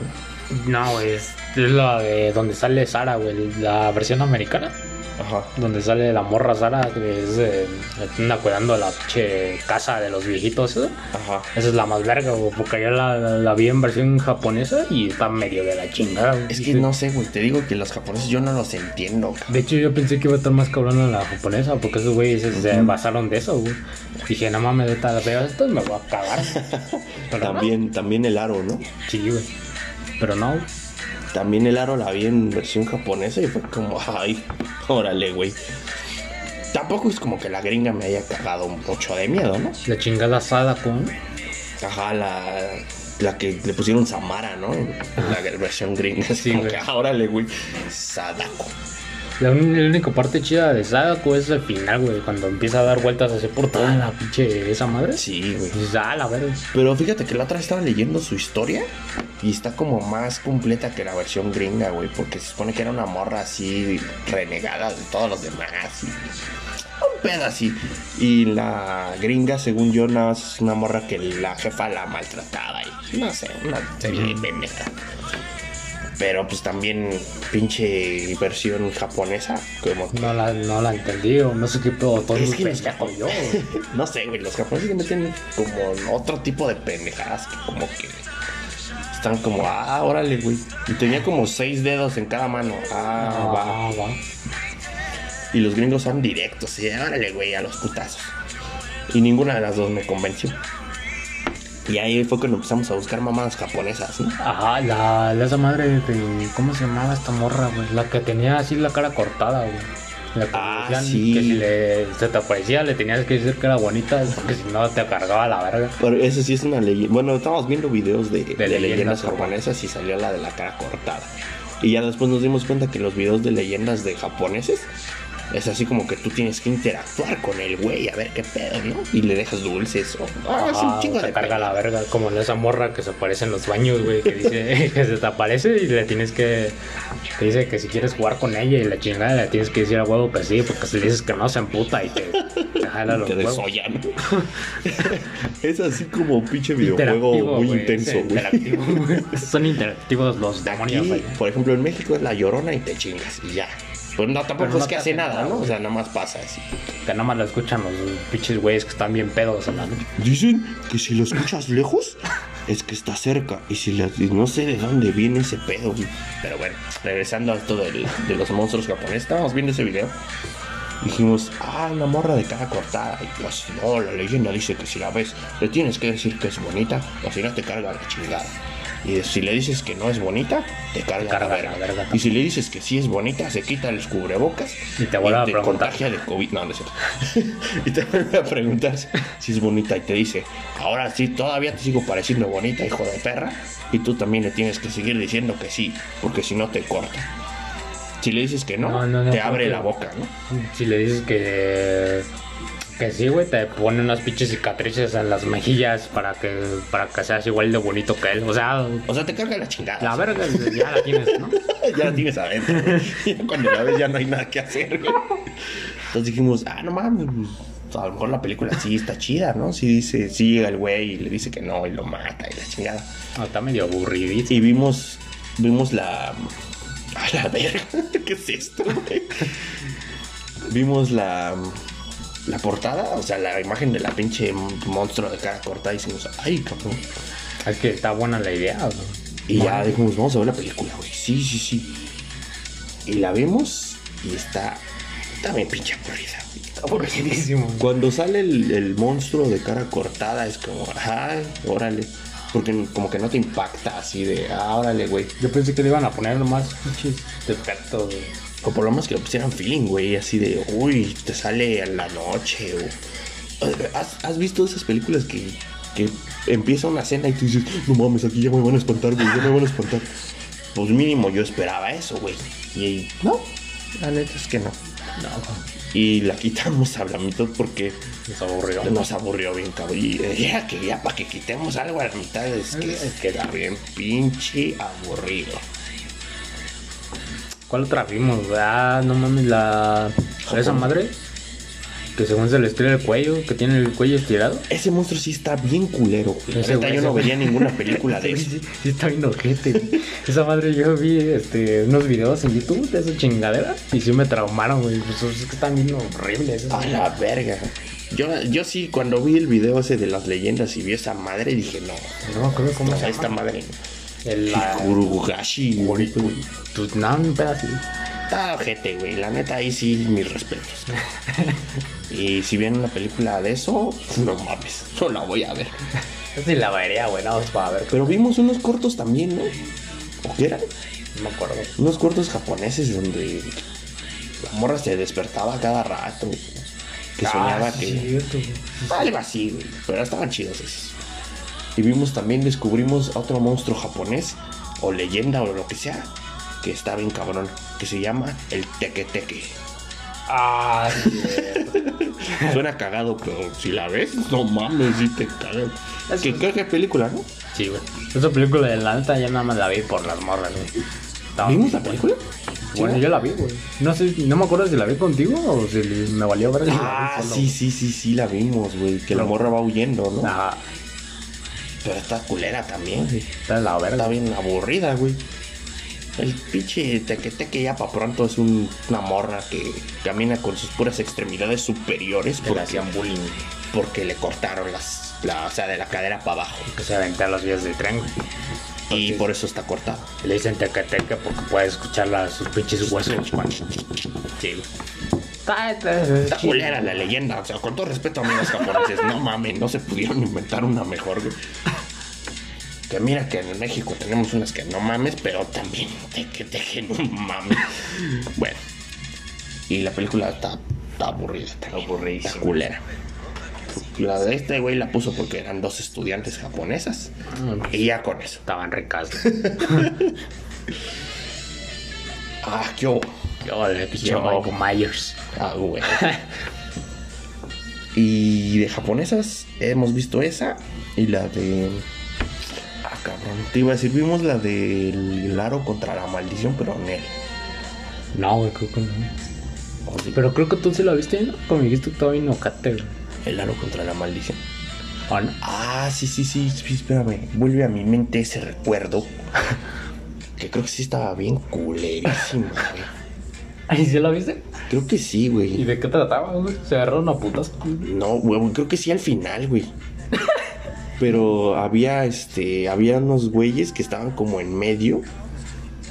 No, güey. Es, es la de donde sale Sara, güey. La versión americana. Ajá. Donde sale la morra Sara, que es, eh, la pinche casa de los viejitos. ¿eh? Ajá. Esa es la más verga, güey. Porque yo la, la vi en versión japonesa y está medio de la chingada, güey. Es que no sé, güey. Te digo que los japoneses yo no los entiendo. cabrón. De hecho, yo pensé que iba a estar más cabrón la japonesa, porque esos güeyes se, se basaron de eso, güey. Dije, no mames, de tal veo esto y me voy a cagar. (laughs) Pero no. También, también el aro, ¿no? Sí, güey. Pero no, güey. También el aro la vi en versión japonesa y fue como, ay, órale, güey. Tampoco es como que la gringa me haya cagado mucho de miedo, ¿no? La chingada ¿no? Ajá, la, la que le pusieron Samara, ¿no? La versión gringa. Sí, güey. ah, órale, güey. Sadako. La, un- la única parte chida de Sadako es el final, güey. Cuando empieza a dar vueltas así por toda la pinche esa madre. Sí, güey. Dices, ah, la verga. Pero fíjate que la otra vez estaba leyendo su historia y está como más completa que la versión gringa, güey, porque se supone que era una morra así renegada de todos los demás. Y un pedo así. Y la gringa, según yo, nada más es una morra que la jefa la maltrataba y no sé, una serie de pendeja. Pero pues también pinche versión japonesa, como que- No la, no la entendí, o no sé qué pedo. Todo Es que los yo, (laughs) no sé, güey, los japoneses se meten como otro tipo de pendejadas que como que están como, ah, órale, güey. Y tenía como seis dedos en cada mano. Ah, va. Ah, va. Y los gringos son directos, y órale, güey, a los putazos. Y ninguna de las dos me convenció. Y ahí fue cuando empezamos a buscar mamadas japonesas, ¿no? Ajá, la, la esa madre de. ¿Cómo se llamaba esta morra, güey? La que tenía así la cara cortada, güey. La que Ah, decían sí. Que si le, se te aparecía, le tenías que decir que era bonita, (laughs) porque si no te cargaba la verga. Pero eso sí es una leyenda. Bueno, estábamos viendo videos de, de leyendas leyendas japonesas y salió la de la cara cortada. Y ya después nos dimos cuenta que los videos de leyendas de japoneses Es así como que tú tienes que interactuar con el güey a ver qué pedo, ¿no? Y le dejas dulces o... Ah, es un chingo te de carga pedo. la verga, como en esa morra que se aparece en los baños, güey, que dice (laughs) que se te aparece y le tienes que. Te dice que si quieres jugar con ella y la chingada le tienes que decir a huevo que sí, porque si le dices que no se emputa y te, (laughs) te jala los Te huevos. desollan. (laughs) es así como un pinche videojuego muy intenso, güey. Son interactivos los demonios, güey. por ejemplo, en México es la llorona y te chingas y ya. Pues no, tampoco Pero no es que hace nada, nada, ¿no? O sea, nada más pasa así. Que nada más lo escuchan los pinches güeyes que están bien pedos en la noche. Dicen que si lo escuchas lejos, es que está cerca. Y si la- y no sé de dónde viene ese pedo, güey. Pero bueno, regresando a esto del- de los monstruos japoneses, estábamos viendo ese video. Dijimos, ah, una morra de cara cortada. Y pues, no, la leyenda dice que si la ves, le tienes que decir que es bonita, o si no te carga la chingada. Y si le dices que no es bonita, te carga, carga la la verga. Y si le dices que sí es bonita, se quita los cubrebocas Y te vuelve a preguntar. contagia de COVID. No, no es cierto. (laughs) y te vuelve a preguntar si es bonita y te dice, ahora sí, todavía te sigo pareciendo bonita, hijo de perra. Y tú también le tienes que seguir diciendo que sí, porque si no te corta. Si le dices que no, No, no, no, te abre la boca, ¿no? Si le dices que. Que sí, güey, te pone unas pinches cicatrices en las mejillas para que, para que seas igual de bonito que él. O sea, O sea, te carga la chingada. la verga ya la (laughs) tienes, ¿no? (laughs) ya la tienes adentro. cuando la ves ya no hay nada que hacer, güey. Entonces dijimos, ah, no mames, pues, a lo mejor la película sí está chida, ¿no? Sí dice, sí llega el güey y le dice que no y lo mata y la chingada. No, está medio aburridísimo. Y vimos, vimos la... A la verga, (laughs) ¿qué es esto, güey? Vimos la... La portada, o sea, la imagen de la pinche monstruo de cara cortada y dijimos, ay, cabrón. Es que está buena la idea, güey. Y ya dijimos, vamos a ver la película, güey. Sí, sí, sí. Y la vemos y está también pinche aburrida. güey. Está Aburridísimo. Cuando sale el, el monstruo de cara cortada es como, ay, órale. Porque como que no te impacta así de, ah, órale, güey. Yo pensé que le iban a poner nomás pinches defectos, güey. O por lo menos que le pusieran feeling, güey, así de, uy, te sale a la noche. O... ¿Has, has visto esas películas que, que empieza una escena y tú dices, no mames, aquí ya me van a espantar, güey, ya me van a espantar? Pues mínimo yo esperaba eso, güey. Y no, la neta es que no. No, Y la quitamos a la mitad porque nos aburrió. nos aburrió bien, cabrón. Y eh, ya que ya para que quitemos algo a la mitad es que Es queda bien pinche aburrido. ¿Cuál otra vimos? Ah, no mames, la. Esa madre. Que según se le estira el cuello, que tiene el cuello estirado. Ese monstruo sí está bien culero, güey. Ese güey, yo ese no güey. vería ninguna (laughs) película de Sí, eso. sí, sí, está bien ojete. Esa madre yo vi este, unos videos en YouTube de esa chingadera y sí me traumaron, güey. Pues es que están bien horribles. A la verga. Yo, yo sí, cuando vi el video ese de las leyendas y vi esa madre, dije, no, No me acuerdo cómo se esta llama. madre. El, Kurugashi, güey. no, un pedacito. Está ojete, güey. La neta, ahí sí, mis respetos. (laughs) y si viene una película de eso, no mames, no la voy a ver. Yo sí la vería, güey, más para ver. Pero vimos unos cortos también, ¿no? ¿O qué eran? No me acuerdo. Unos cortos japoneses donde la morra se despertaba cada rato. Que soñaba Ah, sí, que. cierto. Algo así, güey. Pero estaban chidos esos. Y vimos también, descubrimos a otro monstruo japonés, o leyenda, o lo que sea, que está bien cabrón, que se llama el Teke Teke. Ah, (laughs) cierto. Suena cagado, pero si la ves, no mames, sí te cagas. Es- Que creo que es película, ¿no? Sí, güey. Esa película de la neta ya nada más la vi por las morras, güey. Estaba ¿Vimos la película? Bueno, yo la vi, güey. No sé, no me acuerdo si la vi contigo o si me valió ver Ah, sí, sí, sí, sí, la vimos, güey. Que la morra va huyendo, ¿no? Ajá, Pero está culera también, güey. está la verga. Está bien aburrida, güey. El pinche tequeteque ya pa' pronto es un- una morra que camina con sus puras extremidades superiores porque, hacían bullying. porque le cortaron las, la, o sea, de la cadera para abajo. Que se aventé a las vías de tren, güey. Y por eso está cortada. Le dicen teque-teque porque puede escuchar las, sus pinches huesos. Sí, güey. Está, culera la leyenda. O sea, con todo respeto, amigos (laughs) japoneses, no mames, no se pudieron inventar una mejor, güey. Que mira que en México tenemos unas que no mames, pero también teque teque no mames. Bueno. Y la película está, está aburrida, está aburrida, está culera. La de este güey la puso porque eran dos estudiantes japonesas. Y ya con eso. Estaban ricas. (laughs) Ah, qué hubo. El pinche. Michael Myers. Ah, güey. (laughs) y de japonesas hemos visto esa y la de. Ah, cabrón. Te iba a decir, vimos la del aro contra la maldición, pero en él. No, güey, creo que no. Pero creo que tú sí la viste, ¿no? Como dijiste, todavía no cate. El aro contra la maldición. ¿O no? Ah, sí, sí, sí, sí, espérame. Vuelve a mi mente ese recuerdo. (laughs) que creo que sí estaba bien culerísimo, güey. ¿Ahí sí la viste? Creo que sí, ¿Y güey. de qué trataba, güey? Se agarraron a putas. No, güey, creo que sí al final, güey. (laughs) Pero había, este, había unos güeyes que estaban como en medio.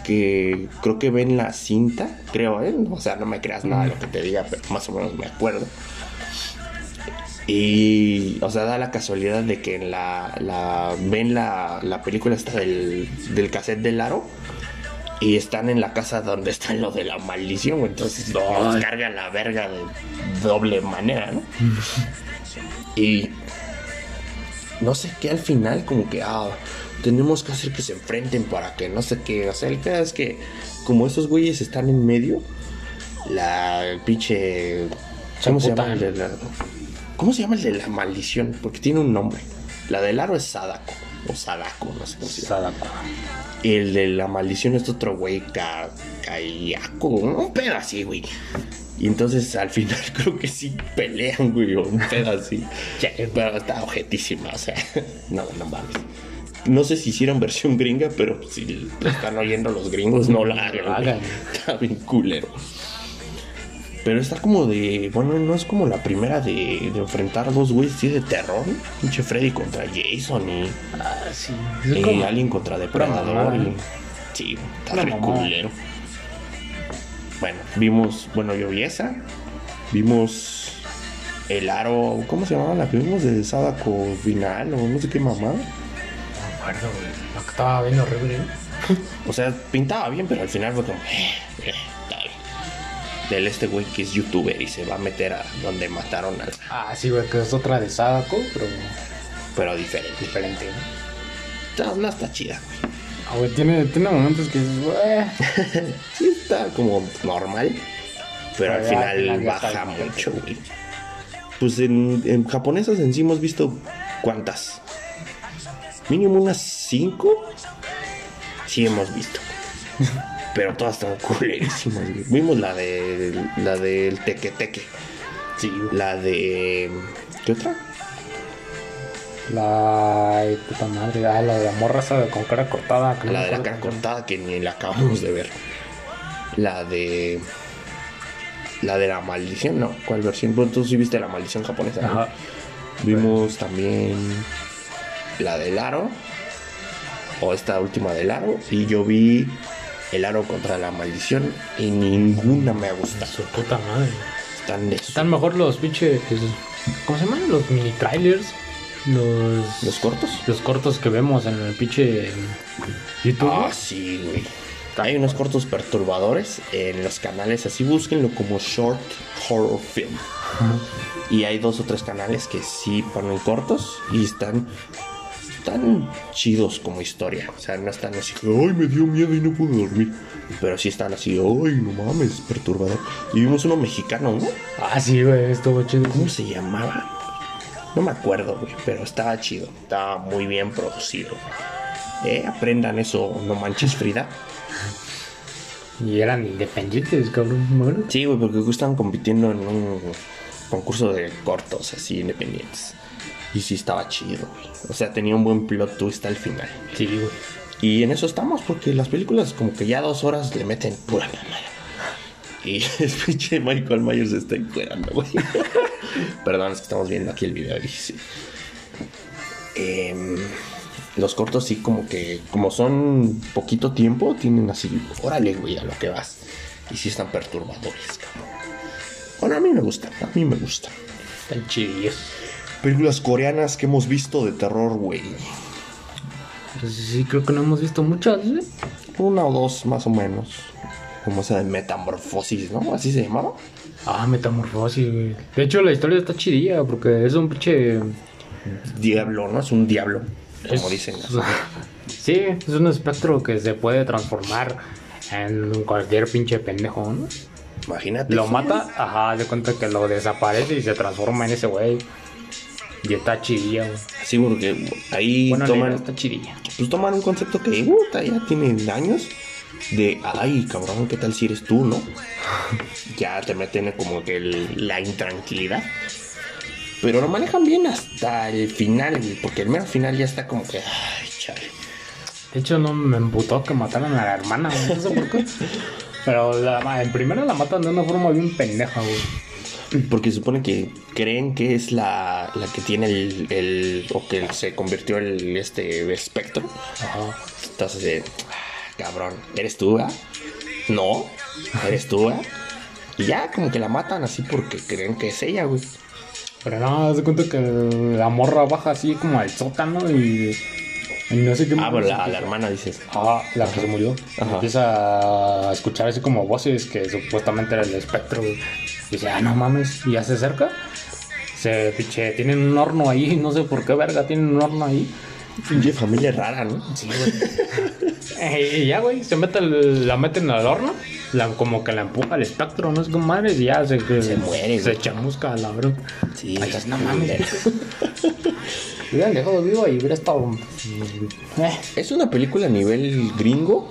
Que creo que ven la cinta, creo, ¿eh? O sea, no me creas nada de lo que te diga, pero más o menos me acuerdo. Y, o sea, da la casualidad de que en la, la ven la, la película esta del, del cassette del aro y están en la casa donde está lo de la maldición, güey. entonces nos carga la verga de doble manera, ¿no? (laughs) y no sé qué al final, como que, ah, tenemos que hacer que se enfrenten para que no sé qué, o sea, el pedo es que como esos güeyes están en medio, la pinche... ¿Cómo se llama el de la, ¿Cómo se llama el de la maldición? Porque tiene un nombre. La del aro es Sadako. O Sadako, no sé cómo se llama. Sadako. El de la maldición es otro güey, Ka- Kayako, un pedo así, güey. Y entonces al final (laughs) creo que sí pelean, güey, un pedo así. Pero está objetísima, o sea, (laughs) no, no mames. No sé si hicieron versión gringa, pero si están oyendo los gringos, no la hagan. Está bien culero. Pero está como de. Bueno, no es como la primera de, de enfrentar dos güeyes así de terror. ¿no? Pinche Freddy contra Jason y. Ah, sí. Y Es como- Alien contra Depredador. y-. Sí, está Una re mamada. culero. Bueno, vimos. Bueno, yo vi esa. Vimos. El aro. ¿Cómo se llamaba la que vimos de Sadako Final? O no sé qué mamada. No acuerdo, güey. Estaba bien horrible. (laughs) O sea, pintaba bien, pero al final fue como. Del este güey que es youtuber y se va a meter a donde mataron al. Ah, sí, güey, que es otra de Sadako, pero Pero diferente. diferente, ¿no? No, no está chida, güey. Ah, güey, tiene, tiene momentos que dices. (laughs) Sí, está como normal. Pero final, al final baja mucho, güey. Pues en, en japonesas en sí hemos visto cuántas. Mínimo unas cinco. Sí hemos visto. (laughs) Pero todas están culerísimas, güey. Vimos la de la del teque teque. Sí. La de. ¿Qué otra? La ay, puta madre, ah, la de la morra esa con cara cortada. que La de la cara cortada que ni la acabamos de ver. La de. La de la maldición, no. ¿Cuál versión? Bueno, tú sí viste la maldición japonesa. Ajá. Vimos también la del aro. O esta última del aro. Y yo vi el aro contra la maldición. Y ninguna me ha gustado. Su puta madre. Están Están mejor los pinches. ¿Cómo se llaman? Los mini trailers. Los. los cortos. los cortos que vemos en el pinche YouTube. Ah, sí, güey. Hay unos cortos perturbadores en los canales, así búsquenlo como Short Horror Film. Y hay dos o tres canales que sí ponen cortos y están están chidos como historia. O sea, no están así, ay, me dio miedo y no pude dormir. Pero sí están así, ay, no mames, perturbador. Y vimos uno mexicano, ¿no? Ah, sí, güey, estuvo chido. ¿Cómo se llamaba? No me acuerdo, güey, pero estaba chido. Estaba muy bien producido. Eh, aprendan eso, no manches Frida. Y eran independientes, cabrón. Sí, güey, porque estaban compitiendo en un concurso de cortos así independientes. Y sí estaba chido, güey. O sea, tenía un buen plot twist al final. Sí, güey. Y en eso estamos, porque las películas como que ya dos horas le meten pura mamada. Y (laughs) el pinche Michael Myers se está encuerando, güey. (laughs) Perdón, es que estamos viendo aquí el video. y sí. Em, los cortos sí como que, como son poquito tiempo, tienen así, órale, güey, a lo que vas. Y sí están perturbadores, cabrón. Bueno, a mí me gusta, a mí me gusta. Están chidillos. Películas coreanas que hemos visto de terror, güey. Pues sí, creo que no hemos visto muchas, güey. Una o dos más o menos. Como esa de Metamorfosis, ¿no? Así se llamaba. Ah, metamorfosis, güey. De hecho, la historia está chidilla porque es un pinche. Diablo, ¿no? Es un diablo. Como es- dicen. (laughs) Sí, es un espectro que se puede transformar en cualquier pinche pendejo, ¿no? Imagínate. Lo mata, ajá, de cuenta que lo desaparece y se transforma en ese güey. Y está chidilla, güey. Sí, porque ahí Bueno, toman, toman... está chidilla. pues toman un concepto que puta, ya tiene años. De, ay, cabrón, ¿qué tal si eres tú, no? (laughs) ya te meten como que el- la intranquilidad. Pero lo manejan bien hasta el final, güey, porque el mero final ya está como que, ay, chale. De hecho, no me emputó que mataran a la hermana, güey. No sé por qué. (laughs) Pero la, en primera la matan de una forma bien pendeja, güey. Porque se supone que creen que es la, la que tiene el, el- o que se convirtió el este espectro. Ajá. Entonces, eh, ah, cabrón, ¿eres tú, ah? No, ¿eres tú, ah? Y ya como que la matan así porque creen que es ella, güey. Pero no, de cuenta que la morra baja así como al sótano y, no sé qué Ah, pero la, la hermana dices. Ah, la que se murió. Ajá. Empieza a escuchar así como voces que supuestamente era el espectro. Dice, ah, no mames. Y ya se acerca. Se pinche, tienen un horno ahí. No sé por qué verga tienen un horno ahí. Pinche familia rara, ¿no? Sí, güey. (laughs) Y ya, güey, se mete el- la meten al horno. La, como que la empuja al espectro, no sé cómo madres. Y ya se, Se muere, Se güey. chamusca la verdad. Sí, Ay, está no mames. (laughs) Hubieran dejado vivo y hubiera estado. Eh. Es una película a nivel gringo,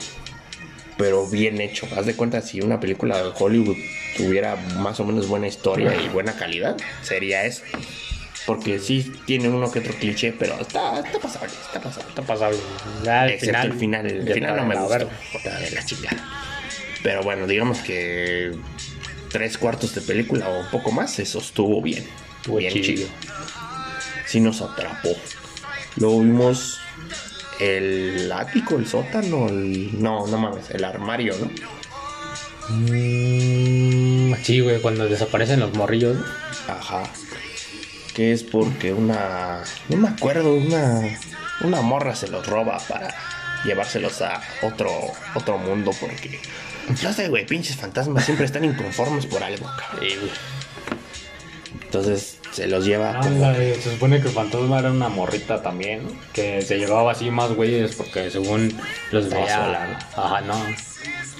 pero bien hecho. Haz de cuenta, si una película de Hollywood tuviera más o menos buena historia y buena calidad, sería eso. Porque sí tiene uno que otro cliché, pero está, está pasable, está pasable. Está pasable. Ya Excepto el final, el final no me gustó. de la chingada. Pero bueno, digamos que tres cuartos de película o un poco más se sostuvo bien. Estuvo bien chido. chido. Sí nos atrapó. Luego vimos el ático, el sótano, el... No, no mames, el armario, ¿no? Mm, sí, güey, cuando desaparecen los morrillos. Ajá. Que es porque una... No me acuerdo, una... Una morra se los roba para llevárselos a otro, otro mundo porque... No sé, güey, pinches fantasmas siempre están inconformes por algo, cabrón. Entonces se los lleva Ah, como... la de- se supone que el fantasma era una morrita también, ¿no? Que se llevaba así más güeyes porque según los veía... sola, Ajá, no.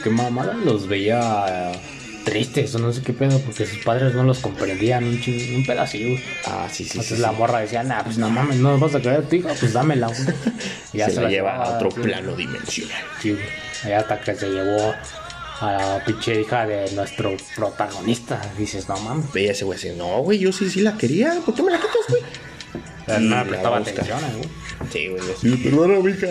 Qué mamada, los veía tristes o no sé qué pedo porque sus padres no los comprendían un, ching- un pedacito. güey. Ah, sí, sí, sí. Entonces sí. la morra decía, nah, pues no mames, no vas a querer tu hija, pues dámela, güey. (laughs) Y se, la lleva a otro sí. plano dimensional. Sí, güey. Ahí hasta que se llevó a la pinche hija de nuestro protagonista. Dices, no mames. Veía ese güey así, no, güey, yo sí, sí la quería, ¿por qué me la quitas, güey? No la le prestaba atención, eh, güey. Sí, güey, así, perdona, mija.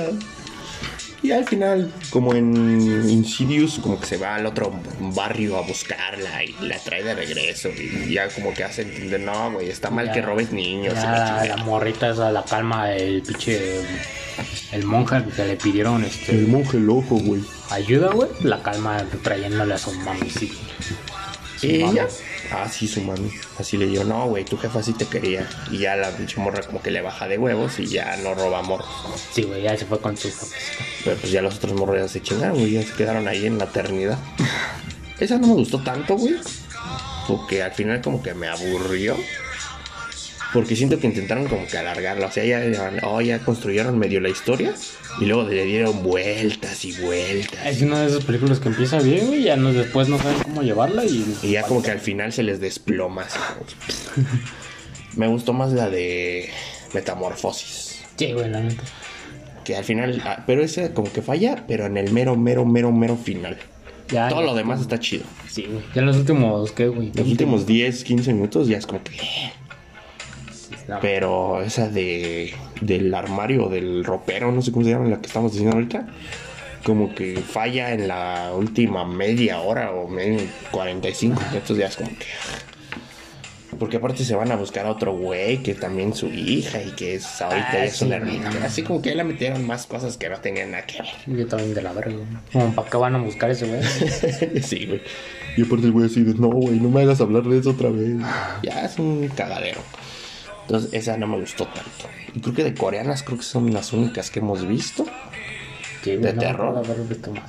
Y al final, como en Insidious, como que se va al otro barrio a buscarla y la trae de regreso. Y ya como que hace entender, no, güey, está mal Ya- que robes niños. y ya la la, chingada". la morrita esa la calma el pinche el monje que le pidieron este monje loco, güey. ayuda, güey. La calma trayéndole a su mami, sí. Su ¿Ella? Ah, sí, su mami. Así le dijo, no, güey, tu jefa sí te quería. Y ya la pinche morra como que le baja de huevos y ya no roba morros. Sí, güey, ya se fue con su jefe. Pero pues ya los otros morros ya se chingaron, güey, ya se quedaron ahí en la eternidad. Esa no me gustó tanto, güey. Porque al final como que me aburrió. Porque siento que intentaron como que alargarla. O sea, ya, oh, ya construyeron medio la historia. Y luego le dieron vueltas y vueltas. Es una de esas películas que empieza bien, güey, ya no, después no saben cómo llevarla y... Y ya como que al final se les desploma. así como (laughs) me gustó más la de Metamorfosis. Sí, güey, la neta. Que al final... ah, Pero ese como que falla, pero en el mero, mero, mero, mero final. Ya, Todo ya- lo demás está chido. Sí, güey. Ya en los últimos, ¿qué, güey? Los últimos 10, 15 minutos ya es como que... Pero esa de del armario, del ropero, no sé cómo se llama, la que estamos diciendo ahorita, como que falla en la última media hora o medio 45 minutos, ya es como que... Porque aparte se van a buscar a otro güey que también su hija y que es ahorita Ah, es una hermana. Así como que le metieron más cosas que no tenían nada que Yo también de la verga. Como, ¿para qué van a buscar ese, güey? ver. (laughs) sí, güey. Y aparte el güey así de, no, güey, no me hagas hablar de eso otra vez. Ya es un cagadero. Entonces, esa no me gustó tanto. Y creo que de coreanas, creo que son las únicas que hemos visto. Sí, De no terror. acuerdo haber visto más.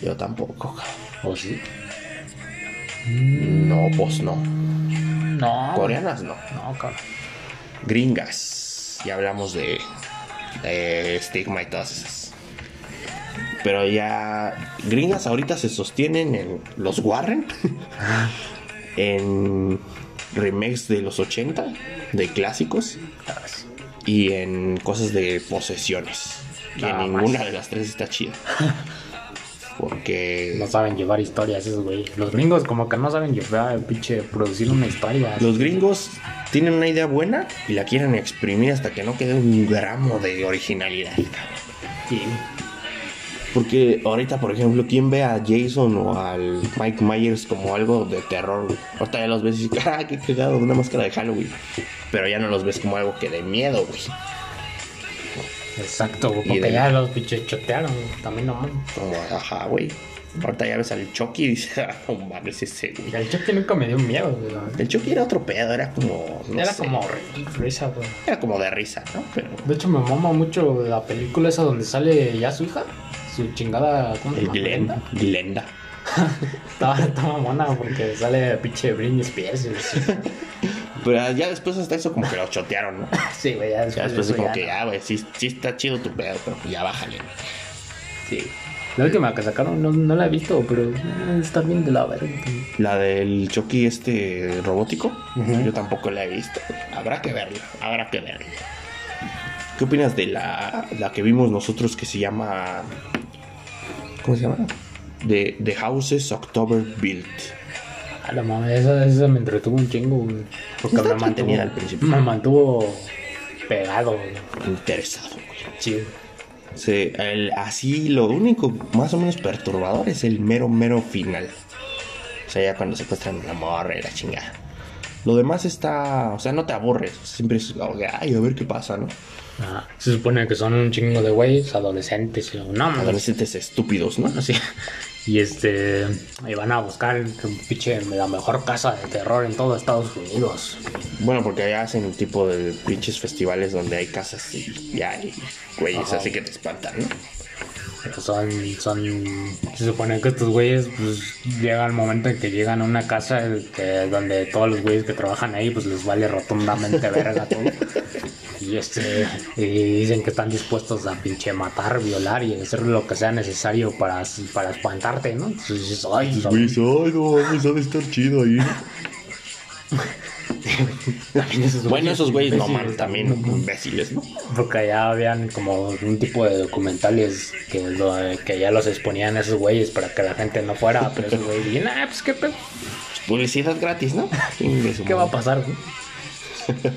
Yo tampoco. ¿O sí? No, pues no. No. Coreanas no. No, cabrón. Gringas. Ya hablamos de, de estigma y todas esas. Pero ya gringas ahorita se sostienen en los Warren, (laughs) en remakes de los 80, de clásicos, y en cosas de posesiones. Nada ninguna más. de las tres está chida. (laughs) Porque No saben llevar historias esos güey. Los gringos como que no saben llevar, pinche, producir una historia. los gringos tienen una idea buena y la quieren exprimir hasta que no quede un gramo de originalidad. Sí. Porque ahorita, por ejemplo, ¿quién ve a Jason o al Mike Myers como algo de terror? güey? Ahorita ya los ves y dices, (laughs) ah, qué cagado, una máscara de Halloween. Pero ya no los ves como algo que de miedo, güey. Exacto, güey, porque de- ya los pinches chotearon, también no mames. Como, ajá, güey. Ahorita ya ves al Chucky y dices, (laughs) ah, no mames ese, güey. Y el Chucky nunca me dio miedo, güey. El Chucky era otro pedo, era como. no Era sé, como risa, güey. Era como de risa, ¿no? Pero. De hecho, me mama mucho la película esa donde sale ya su hija. Su chingada. ¿Cómo se llama? Glenda. Glenda. (laughs) Estaba, estaba mona porque sale pinche Britney Spears. Pero ya después hasta eso como que lo chotearon, ¿no? (laughs) Sí, güey, ya Ya después. después de es eso como ya que, no. ah, güey, sí, sí está chido tu pedo, pero pues ya bájale. Sí. La última que sacaron no, no la he visto, pero eh, está bien de la verga. La del Chucky este robótico, yo tampoco la he visto. Habrá que verla, habrá que verla. ¿Qué opinas de la, la que vimos nosotros que se llama... ¿Cómo se llama? De The Houses October Built. A la mames, esa, esa me entretuvo un chingo, güey. Porque me mantuvo, entretenida al principio. me mantuvo pegado, güey. Interesado, güey. Sí. El- así lo único más o menos perturbador es el mero, mero final. O sea, ya cuando secuestran a la morra y la chingada. Lo demás está, o sea, no te aburres. Siempre es ay, a ver qué pasa, ¿no? Ajá. Se supone que son un chingo de güeyes, adolescentes. No. Adolescentes estúpidos, ¿no? Así. Y este. Y van a buscar un pinche la mejor casa de terror en todo Estados Unidos. Bueno, porque allá hacen tipo de pinches festivales donde hay casas y, y hay güeyes Ajá. así que te espantan, ¿no? Pero son, son, se supone que estos güeyes, pues, llega el momento en que llegan a una casa que, donde todos los güeyes que trabajan ahí, pues, les vale rotundamente verga todo. (laughs) Y este, y dicen que están dispuestos a pinche matar, violar y hacer lo que sea necesario para, para espantarte, ¿no? Entonces dices, ay, ay, no, vamos a estar chido ahí. también esos Bueno, esos güeyes no man, también imbéciles, ¿no? Porque allá habían como un tipo de documentales que, lo- que ya los exponían a esos güeyes para que la gente no fuera, pero esos güeyes dicen, ah, pues qué pedo. Publicidad gratis, ¿no? (laughs) ¿Qué va a pasar, güey?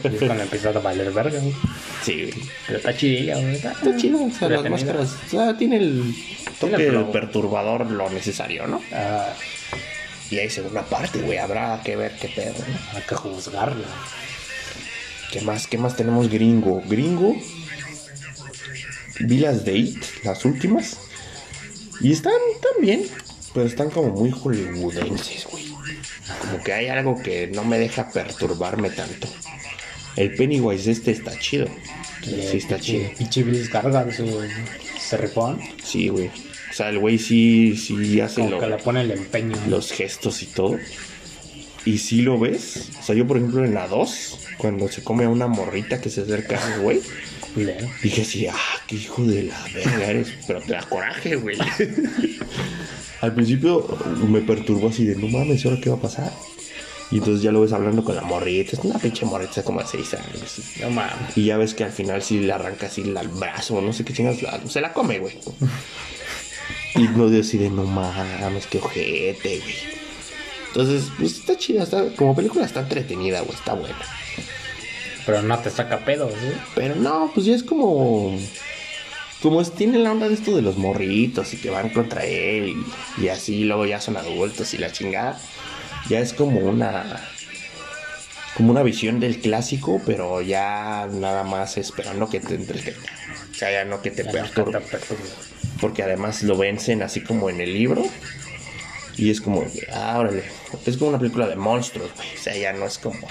Y es cuando empieza a valer verga, güey. Sí, güey. Pero está chidilla, güey. Está, Está chido, o sea, las entretenida. máscaras, o sea, tiene el Tiene toque el flow. perturbador lo necesario, ¿no? Ah, Y hay segunda parte, güey, habrá que ver qué pedo, ¿no? hay que juzgarla. ¿Qué más? ¿Qué más tenemos gringo? Gringo. Vi las de It, las últimas. Y están, están bien, pero están como muy hollywoodenses, güey. Como que hay algo que no me deja perturbarme tanto. El Pennywise este está chido. Sí, está chido. Pinche Bill Carga, su cerripón. Sí, güey. O sea, el güey sí, sí hace Como lo- que le pone el empeño. los gestos y todo. Y si lo ves. O sea, yo, por ejemplo, en la 2, cuando se come a una morrita que se acerca al güey, dije así, ah, qué hijo de la verga eres. Pero te da coraje, güey. (laughs) Al principio me perturbó así de, no mames, ¿ahora qué va a pasar? Y entonces ya lo ves hablando con la morrita. Es una pinche morrita como de 6 años. No mames. Y ya ves que al final sí le arranca así el brazo, no sé qué chingas, se la come, güey. (laughs) Y no decide, no mames, qué ojete, güey. Entonces, pues está chida, está, como película está entretenida, güey, está buena. Pero no te saca pedos, ¿eh? Pero no, pues ya es como. Como es, tiene la onda de esto de los morritos y que van contra él y, y así, luego ya son adultos y la chingada. Ya es como una. Como una visión del clásico, pero ya nada más esperando que te entretenga. O sea, ya no que te perturbe. Porque además lo vencen así como en el libro. Y es como, ah, órale. Es como una película de monstruos, güey. O sea, ya no es como.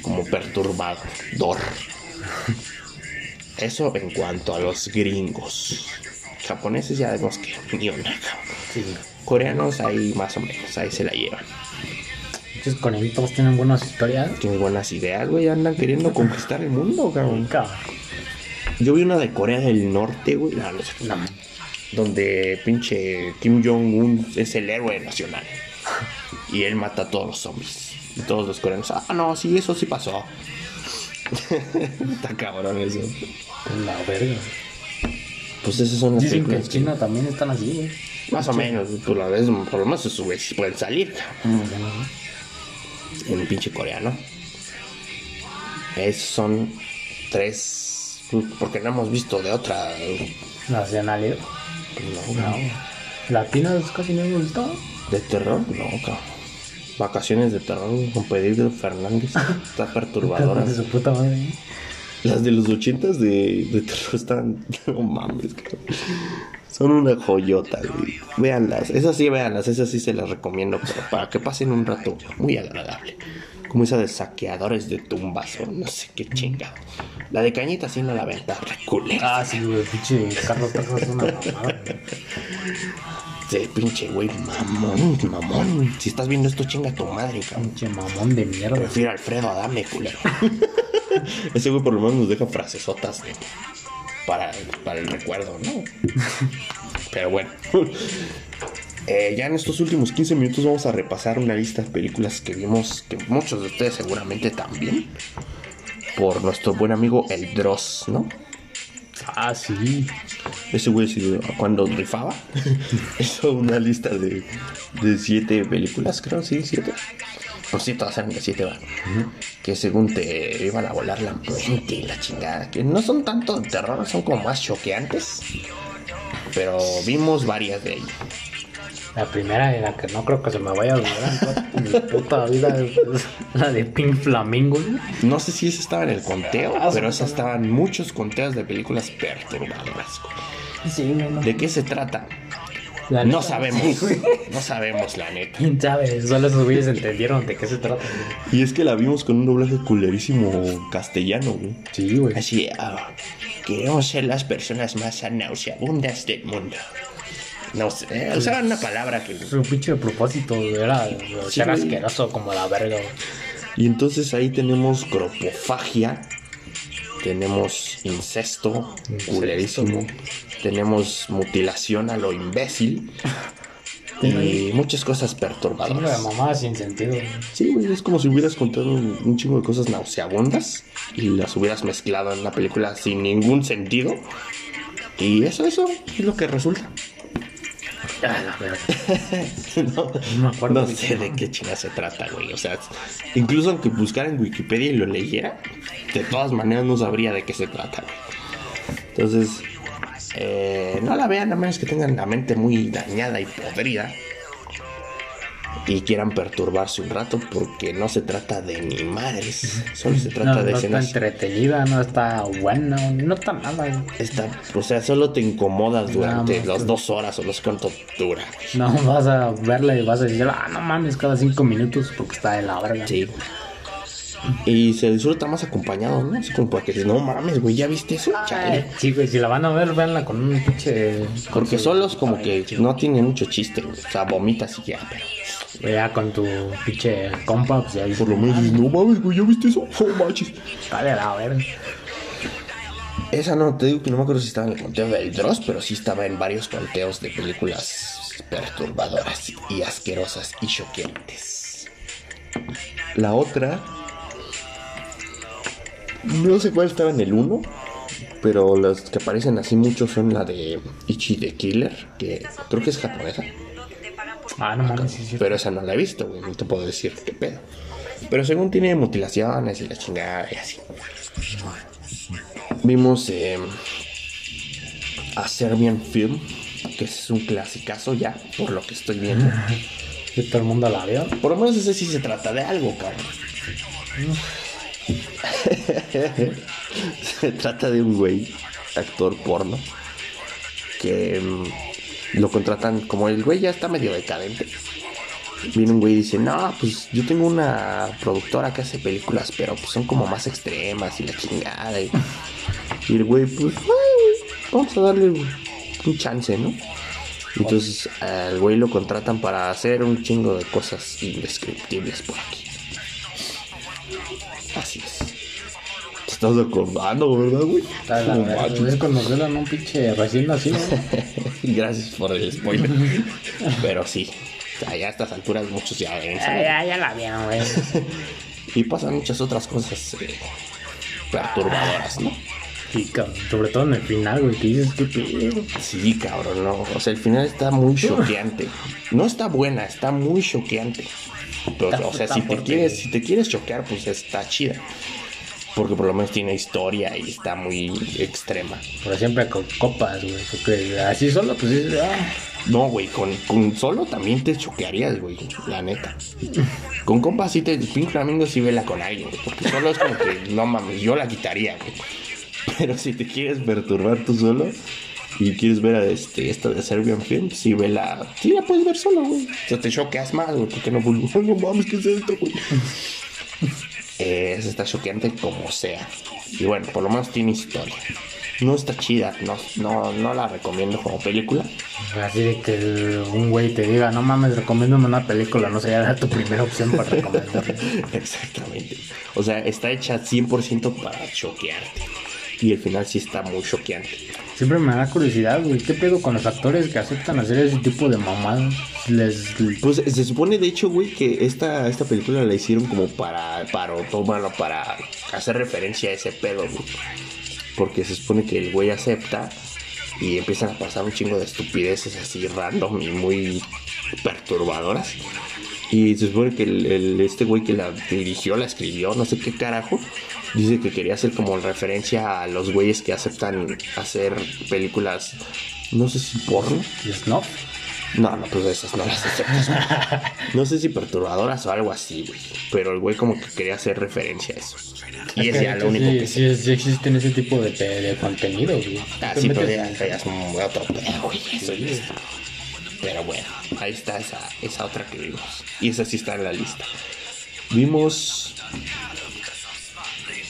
Como perturbador. (laughs) Eso en cuanto a los gringos. Japoneses ya vemos que ni una, cabrón. Sí. Coreanos ahí más o menos, ahí se la llevan. Muchos coreanitos tienen buenas historias. Tienen buenas ideas, güey. Andan queriendo conquistar el mundo, cabrón. Cabrón. Yo vi una de Corea del Norte, güey. No, no sé. No. donde pinche Kim Jong-un es el héroe nacional. Y él mata a todos los zombies. Y todos los coreanos, ah, no, sí, eso sí pasó. (laughs) Está cabrón eso. La verga. Pues esas son las Dicen que en China también están así, güey. Más o menos, por lo, menos, por lo menos güeyes pueden salir en un pinche coreano. Esos son tres. Porque no hemos visto de otra. Nacionalidad. No, No. Latinas casi no hemos visto. ¿De terror? No, cabrón. Vacaciones de terror con Pedro Fernández. Está perturbadora. De su puta madre. Las de los ochentas de, de terror están. (laughs) No mames, cabrón. Son una joyota, güey. Véanlas. Esas sí, véanlas. Esas sí se las recomiendo. Pero para que pasen un rato muy agradable. Como esa de saqueadores de tumbas o no sé qué chingado. La de cañita sí no la ven culera. Ah, sí, güey, pinche Carlos Trejo es una mamada. güey. (laughs) Sí, pinche güey, mamón, mamón. Si estás viendo esto, chinga tu madre, cabrón. Pinche mamón de mierda. Prefiero a Alfredo Adame, culero. (laughs) Ese güey por lo menos nos deja frasesotas de- para, para el recuerdo, ¿no? (laughs) Pero bueno. Eh, ya en estos últimos 15 minutos vamos a repasar una lista de películas que vimos, que muchos de ustedes seguramente también, por nuestro buen amigo El Dross, ¿no? Ah, sí. Ese güey cuando rifaba (laughs) hizo una lista de, de siete películas, creo, sí, siete. Por sí, todas eran de siete, ¿va? Que según te iban a volar la mente y la chingada. Que no son tanto de terror, son como más choqueantes. Pero vimos varias de ellas. La primera y la que no creo que se me vaya a olvidar en toda mi puta vida es la de Pink Flamingo. No sé si esa estaba en el conteo, Ah, pero sí, esas estaban muchos conteos de películas perturbadoras. Sí, güey, no. ¿De qué se trata? La No neta, sabemos. sí. No sabemos, la neta. ¿Quién sabe? Solo esos güeyes entendieron de qué se trata. güey. Y es que la vimos con un doblaje culerísimo castellano, güey. Sí, güey. Así, ah, queremos ser las personas más nauseabundas del mundo. No sé, eh, usaban una palabra que... Su pinche propósito era Sí, ser asqueroso como la verga. güey. Y entonces ahí tenemos cropofagia, tenemos incesto, culerísimo, tenemos mutilación a lo imbécil (laughs) y muchas cosas Chingo de perturbadoras. mamá sin sentido. Sí, güey, es como si hubieras contado un, un chingo de cosas nauseabundas y las hubieras mezclado en una película sin ningún sentido. Y eso, eso es lo que resulta. Ah, (laughs) no, No me acuerdo no de sé de qué chingada se trata, güey. O sea, incluso aunque buscara en Wikipedia y lo leyera, de todas maneras no sabría de qué se trata, güey. Entonces, eh, no la vean a menos que tengan la mente muy dañada y podrida y quieran perturbarse un rato porque no se trata de ni madres, solo se trata No, de no está escenas. entretenida, no está buena, no está nada. Está, o sea, solo te incomodas durante las que- dos horas o los cuánto dura. No vas a verla y vas a decir, ah, no mames, cada cinco minutos porque está de la verga. Sí. Y se disfruta más acompañado, ¿no? Así como porque dices, no mames, güey, ¿ya viste eso? Chale. Sí, güey, si la van a ver, véanla con un pinche. Porque solos como que no tienen mucho chiste, güey. O sea, vomitas y ya, pero Güey, Ya con tu pinche compa, pues ya dices, por lo menos dices, no mames, güey, ¿ya viste eso? No manches. está de la verga. Esa no, te digo que no me acuerdo si estaba en el conteo del Dross, pero sí estaba en varios conteos de películas perturbadoras y asquerosas y choqueantes. La otra. No sé cuál estaba en el 1, pero las que aparecen así mucho son la de Ichi the Killer, que creo que es japonesa. Ah, no mames, sí, sí. Pero esa no la he visto, güey. No te puedo decir qué pedo. Pero según tiene mutilaciones y la chingada y así. Vimos eh, a Serbian Film, que es un clasicazo ya, por lo que estoy viendo. (laughs) Que todo el mundo la vio. Por lo menos ese sí se trata de algo, cabrón. (laughs) se trata de un güey, actor porno, que mm, lo contratan, como el güey ya está medio decadente. Viene un güey y dice, no, pues yo tengo una productora que hace películas, pero pues son como más extremas y la chingada. Y, el güey, pues, "Ay, vamos a darle un chance, ¿no? Entonces al güey lo contratan para hacer un chingo de cosas indescriptibles por aquí. Así es. Estás acordando, ¿verdad, güey? Es cuando quedan un pinche recién nacido. (laughs) Gracias por el spoiler. Pero sí, ya a estas alturas muchos ya Ah, saber. ya, ya la vieron, güey. (laughs) Y pasan muchas otras cosas eh, perturbadoras, ¿no? Sí, cabrón. Sobre todo en el final, güey, que dices que pedo. Sí, cabrón, no. O sea, el final está muy (laughs) choqueante. No está buena, está muy choqueante. Pero, Está- o sea, si te quieres, si te quieres choquear, pues está chida. Porque por lo menos tiene historia y está muy extrema. Pero siempre con copas, güey. Porque así solo, pues dices, ah. No, güey, con, con solo también te choquearías, güey, la neta. Con compas sí te. Pink Flamingo sí vela con alguien, güey. Porque solo es como que, no mames, yo la quitaría, güey. Pero si te quieres perturbar tú solo y quieres ver a este, esta de Serbian Film, sí vela. Sí la puedes ver solo, güey. O sea, te choqueas más, güey, porque no, (laughs) no mames, ¿qué es esto, güey? Eh, esa está choqueante como sea. Y bueno, por lo menos tiene historia. No está chida, no, no, no la recomiendo como película. Así de que el- un güey te diga, no mames, recomiéndame una película, no sería tu primera opción para recomendarle. (laughs) Exactamente. O sea, está hecha 100% para choquearte. Y el final sí está muy choqueante. Siempre me da curiosidad, güey, ¿qué pedo con los actores que aceptan hacer ese tipo de mamadas? Les... Pues se supone, de hecho, güey, que esta, esta película la hicieron como para, para, bueno, para hacer referencia a ese pedo, güey. Porque se supone que el güey acepta y empiezan a pasar un chingo de estupideces así random y muy perturbadoras. Y se supone que el, el- este güey que la dirigió, la escribió, no sé qué carajo, dice que quería hacer como referencia a los güeyes que aceptan hacer películas, no sé si porno. ¿No? No, no, pues esas no las aceptas. güey. No sé si perturbadoras o algo así, güey. Pero el güey como que quería hacer referencia a eso. Y es ya lo único sí, que sé. sí, sí existen ese tipo de, contenido, güey. Ah, sí, pero ya, ya es un otro pedo, güey. Eso está. Pero bueno, ahí está esa, esa otra que vimos. Y esa sí está en la lista. Vimos.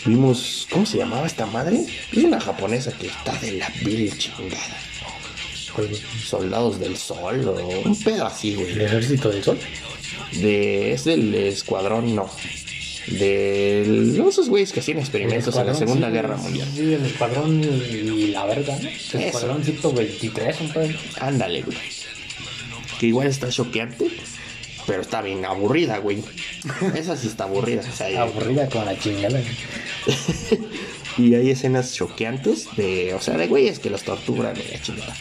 Vimos. ¿Cómo se llamaba esta madre? Es una japonesa que está de la vil chingada. Soldados del Sol o un pedo así, ¿El güey. ejército del sol? De, es del escuadrón, no. De esos güeyes que hacían experimentos en la Segunda sí, Guerra Mundial. Sí, el escuadrón y la verga, ¿no? El escuadrón 123, un pedo. Ándale, güey. Que igual está choqueante, pero está bien aburrida, güey. Esa sí está aburrida. O sea, Aburrida con la chingada. (laughs) y hay escenas choqueantes de, o sea, de güeyes que los torturan y la chingada.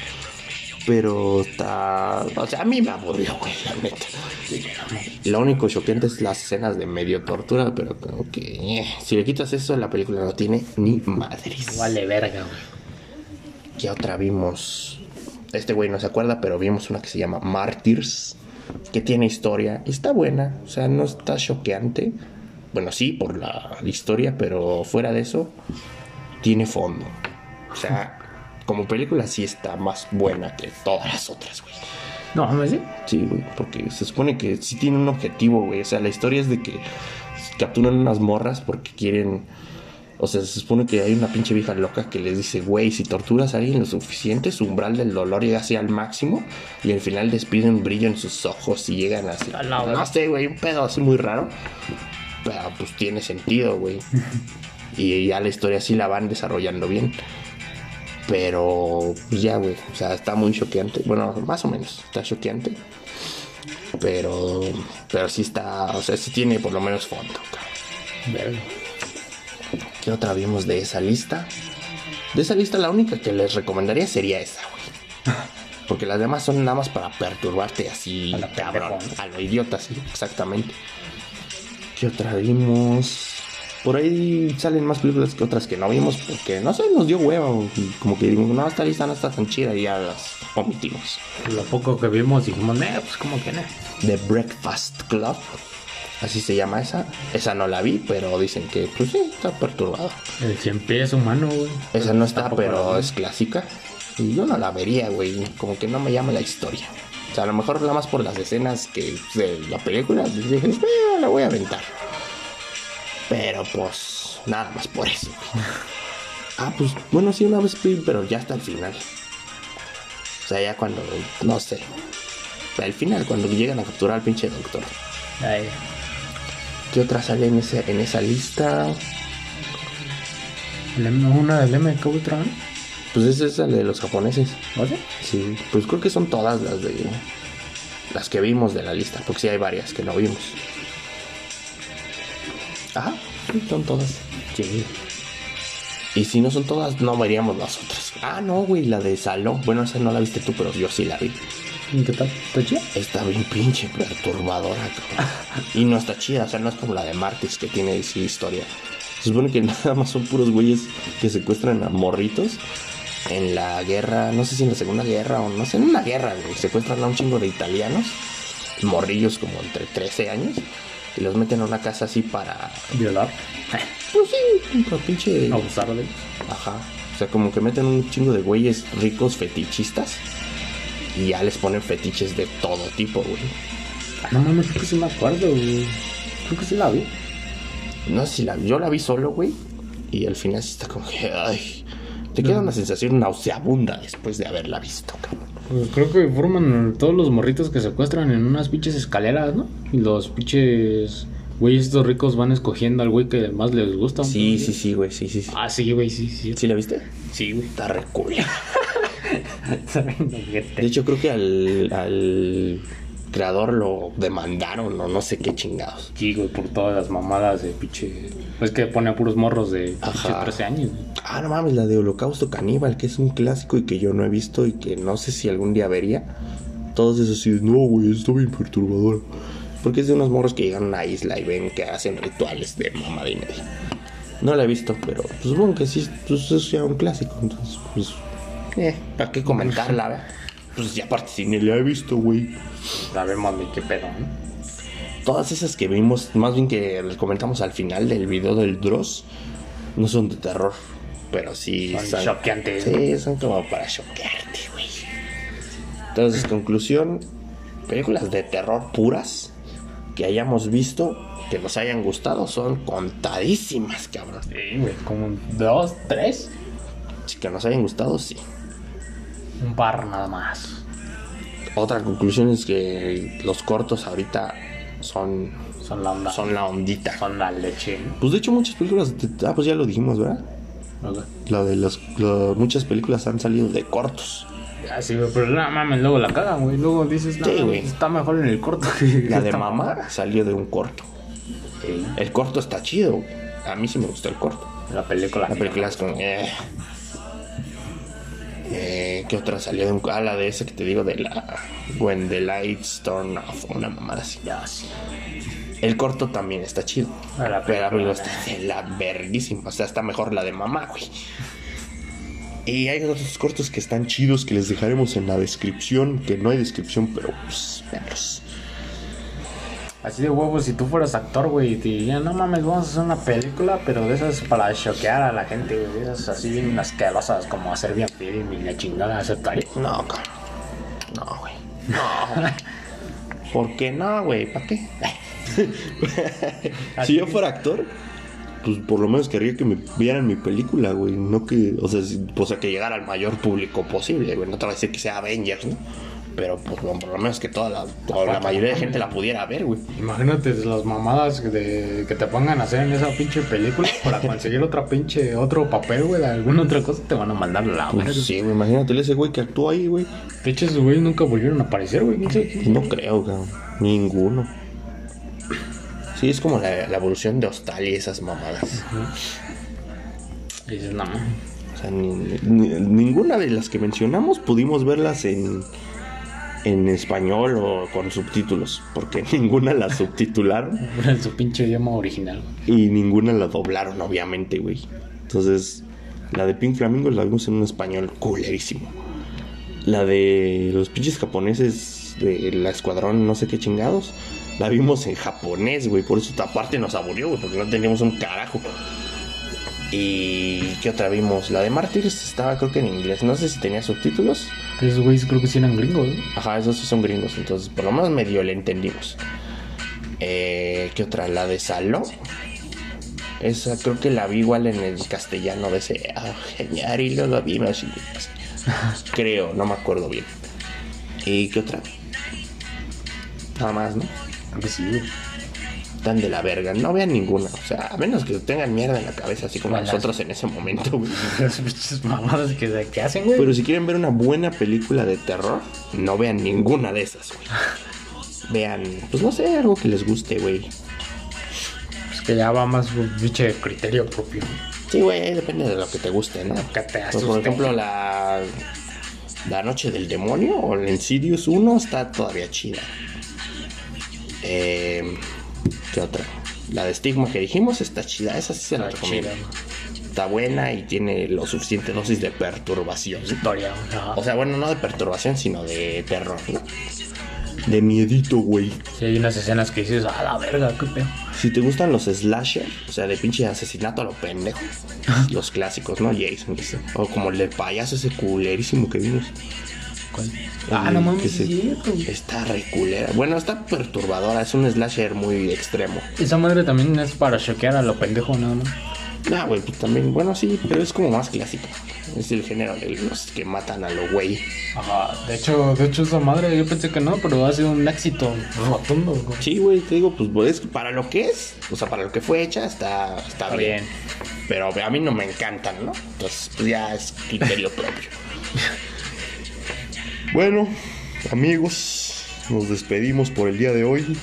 Pero está, o sea, a mí me aburrió, güey, la neta. Lo único choqueante es las escenas de medio tortura, pero como que eh, si le quitas eso, la película no tiene ni madres. Vale verga, güey. ¿Qué otra vimos? Este güey no se acuerda, pero vimos una que se llama Martyrs, que tiene historia. Está buena, o sea, no está choqueante. Bueno, sí, por la historia, pero fuera de eso, tiene fondo. O sea, (laughs) como película sí está más buena que todas las otras, güey. No, mames, sí. Sí, güey, porque se supone que sí tiene un objetivo, güey. O sea, la historia es de que capturan unas morras porque quieren. O sea, se supone que hay una pinche vieja loca que les dice, güey, si torturas a alguien lo suficiente, su umbral del dolor llega así al máximo y al final despiden un brillo en sus ojos y llegan así. A la No sé, güey, un pedo así muy raro. Pero pues tiene sentido, güey. (laughs) y ya la historia sí la van desarrollando bien. Pero pues ya, güey. O sea, está muy choqueante. Bueno, más o menos. Está choqueante. Pero. Pero sí está. O sea, sí tiene por lo menos fondo. cabrón. Verga. ¿Qué otra vimos de esa lista? De esa lista, la única que les recomendaría sería esa, güey. (laughs) Porque las demás son nada más para perturbarte así, A cabrón. A lo idiota, sí, exactamente. ¿Qué otra vimos? Por ahí salen más películas que otras que no vimos porque, no sé, nos dio hueva. o Como que digo, no, esta lista no está tan chida y ya las omitimos. Lo poco que vimos dijimos, eh, pues como que no. The Breakfast Club. Así se llama esa. Esa no la vi, pero dicen que, pues sí, está perturbada. El cien pies humano, güey. Esa no está, pero es clásica. Y yo no la vería, güey. Como que no me llama la historia. O sea, a lo mejor nada más por las escenas que de la película. pues Dije, "Eh, la voy a aventar. Pero pues, nada más por eso. güey. (laughs) Ah, pues, bueno, sí, una vez pero ya hasta el final. O sea, ya cuando, no sé. Al final, cuando llegan a capturar al pinche doctor. Ay, ¿Qué otra sale en, ese, en esa lista? El M- Una del MK Ultra. Pues esa es la de los japoneses. ¿O sí? Sí, pues creo que son todas las de las que vimos de la lista, porque sí hay varias que no vimos. Ajá, sí, son todas. Sí. Y si no son todas, no veríamos las otras. Ah, no, güey, la de Salón. Bueno, esa no la viste tú, pero yo sí la vi. ¿Y qué tal? ¿Está chida? Está bien pinche perturbadora, cabrón. Y no está chida, o sea, no es como la de Martis que tiene sí, historia. Se supone que (laughs) nada más son puros güeyes que secuestran a morritos en la guerra, no sé si en la Segunda Guerra o no sé, en una guerra, güey. Secuestran a un chingo de italianos, morrillos como entre 13 años, y los meten a una casa así para. Violar. Pues sí, para pinche. Abusar de. Ajá. O sea, como que meten un chingo de güeyes ricos fetichistas y ya les ponen fetiches de todo tipo, güey. No mames, creo que sí me acuerdo, güey. Creo que sí la vi. No sé si la yo la vi solo, güey. Y al final sí está como que, ay, te queda una sensación nauseabunda después de haberla visto, cabrón. Pues creo que forman todos los morritos que secuestran en unas pinches escaleras, ¿no? Y los pinches güeyes estos ricos van escogiendo al güey que más les gusta. Sí, sí, sí, güey, sí, sí, sí. Ah, sí, güey, sí, sí. ¿Sí la viste? Sí, güey. Está re (laughs) De hecho, creo que al, al creador lo demandaron o no sé qué chingados. Sí, güey, por todas las mamadas de pinche. Es que pone a puros morros de pinche Ajá. 13 años. güey. Ah, no mames, la de Holocausto Caníbal, que es un clásico y que yo no he visto y que no sé si algún día vería. Todos esos sí, no, güey, está bien perturbador. Porque es de unos morros que llegan a una isla y ven que hacen rituales de mamada y media. No la he visto, pero pues, supongo que sí, pues es ya un clásico. Entonces, pues, eh, ¿para qué comentarla, verdad? Pues ya aparte si ni la he visto, güey. Sabemos ni qué pedo, ¿no? Todas esas que vimos, más bien que les comentamos al final del video del Dross, no son de terror. Pero sí Son choqueantes. Sí, son como para choquearte, güey. Entonces, conclusión: películas de terror puras que hayamos visto, que nos hayan gustado, son contadísimas, cabrón. Sí, güey, como dos, tres. Si que nos hayan gustado, sí. Un par nada más. Otra conclusión es que los cortos ahorita son, Son la onda. son la ondita. Son la leche. Pues de hecho, muchas películas. de- ah, pues ya lo dijimos, ¿verdad? ¿no? La de la- muchas películas han salido de cortos. Así, güey, pero no mames, luego la cagan, güey. Luego dices, no, Sí, güey. está mejor en el corto que (laughs) La de mamá salió de un corto. Sí, El corto está chido. güey. A mí sí me gustó el corto. la película. La película es como. Eh. Eh, ¿Qué otra salió de un Ah, la de esa que te digo de la. When the lights turn off. Una mamada así. Ya, sí. El corto también está chido. Ah, la Pero película. está de la verguísima. O sea, está mejor la de mamá, güey. Y hay otros cortos que están chidos que les dejaremos en la descripción. Que no hay descripción, pero pues. veanlos. Así de huevos, si tú fueras actor, güey, y te dirían, no mames, vamos a hacer una película, pero de esas para choquear a la gente, güey, de esas así bien asquerosas, como hacer bien film y la chingada, aceptaría. No, cabrón. No, güey. No. ¿Por qué no, güey? ¿Para qué? (laughs) si yo fuera actor, pues por lo menos querría que me vieran mi película, güey. No que, o sea, si- o sea, que llegara al mayor público posible, güey. No te voy a decir que sea Avengers, ¿no? Pero pues, por lo menos que toda la, toda la mayoría de gente la pudiera ver, güey. Imagínate las mamadas de, que te pongan a hacer en esa pinche película para (laughs) conseguir otra pinche, otro papel, güey, de alguna otra cosa, te van a mandar la Pues verga. sí, güey. Imagínate ese güey que actuó ahí, güey. Pinches güey nunca volvieron a aparecer, güey, no creo, cabrón. Ninguno. Sí, es como la, la evolución de Hostal y esas mamadas. Dices, no, O sea, ni- ni- ninguna de las que mencionamos pudimos verlas en, en español o con subtítulos, porque (laughs) ninguna la subtitularon en su pinche idioma original. y ninguna la doblaron, obviamente, güey. Entonces, la de Pink Flamingo la vimos en un español culerísimo. La de los pinches japoneses de la escuadrón, no sé qué chingados, la vimos en japonés, güey. Por eso aparte nos aburrió, güey, porque no teníamos un carajo. ¿Y qué otra vimos? La de Mártires estaba creo que en inglés. No sé si tenía subtítulos. Esos güeyes creo que sí eran gringos, ¿no? Ajá, esos sí son gringos, entonces por lo menos medio le entendimos. Eh, ¿Qué otra? La de Saló. Esa creo que la vi igual en el castellano de ese. Ah, genial, y luego vimos. (laughs) Creo, no me acuerdo bien. ¿Y qué otra? Nada más, ¿no? Que sí, están de la verga. No vean ninguna. O sea, a menos que tengan mierda en la cabeza, así como Malas. nosotros en ese momento, güey. (laughs) Las mamadas que, que hacen, güey. Pero si quieren ver una buena película de terror, no vean ninguna de esas, güey. (laughs) Vean, pues no sé, algo que les guste, güey. Es que ya va más un pinche criterio propio. Sí, güey, depende de lo que te guste, ¿no? Que te Pues, por ejemplo, la, la Noche del Demonio o el Insidious 1 está todavía chida. Eh, ¿Qué otra? La de Stigma que dijimos está chida, esa sí se la recomiendo. chida, Está buena y tiene lo suficiente dosis de perturbación. O sea, bueno, no de perturbación, sino de terror, ¿no? De miedito, güey. Sí, hay unas escenas que dices, a la verga, qué pedo. Si te gustan los slasher, o sea, de pinche asesinato a lo pendejo, (laughs) los clásicos, ¿no? Jason, o como el del payaso ese culerísimo que vimos. Ah, no mames, se-. Está re culera. Bueno, está perturbadora, es un slasher muy extremo. Esa madre también es para choquear a lo pendejo, ¿no? no? Nah, güey, pues también, bueno, sí, pero es como más clásico. Es el género de los que matan a lo güey. Ajá, de hecho, de hecho esa madre yo pensé que no, pero ha sido un éxito rotundo, güey. Sí, güey, te digo, pues pues, para lo que es, o sea, para lo que fue hecha, está, está, Está bien. bien. Pero a mí no me encantan, ¿no? Entonces, pues ya es criterio propio. (laughs) Bueno, amigos, nos despedimos por el día de hoy.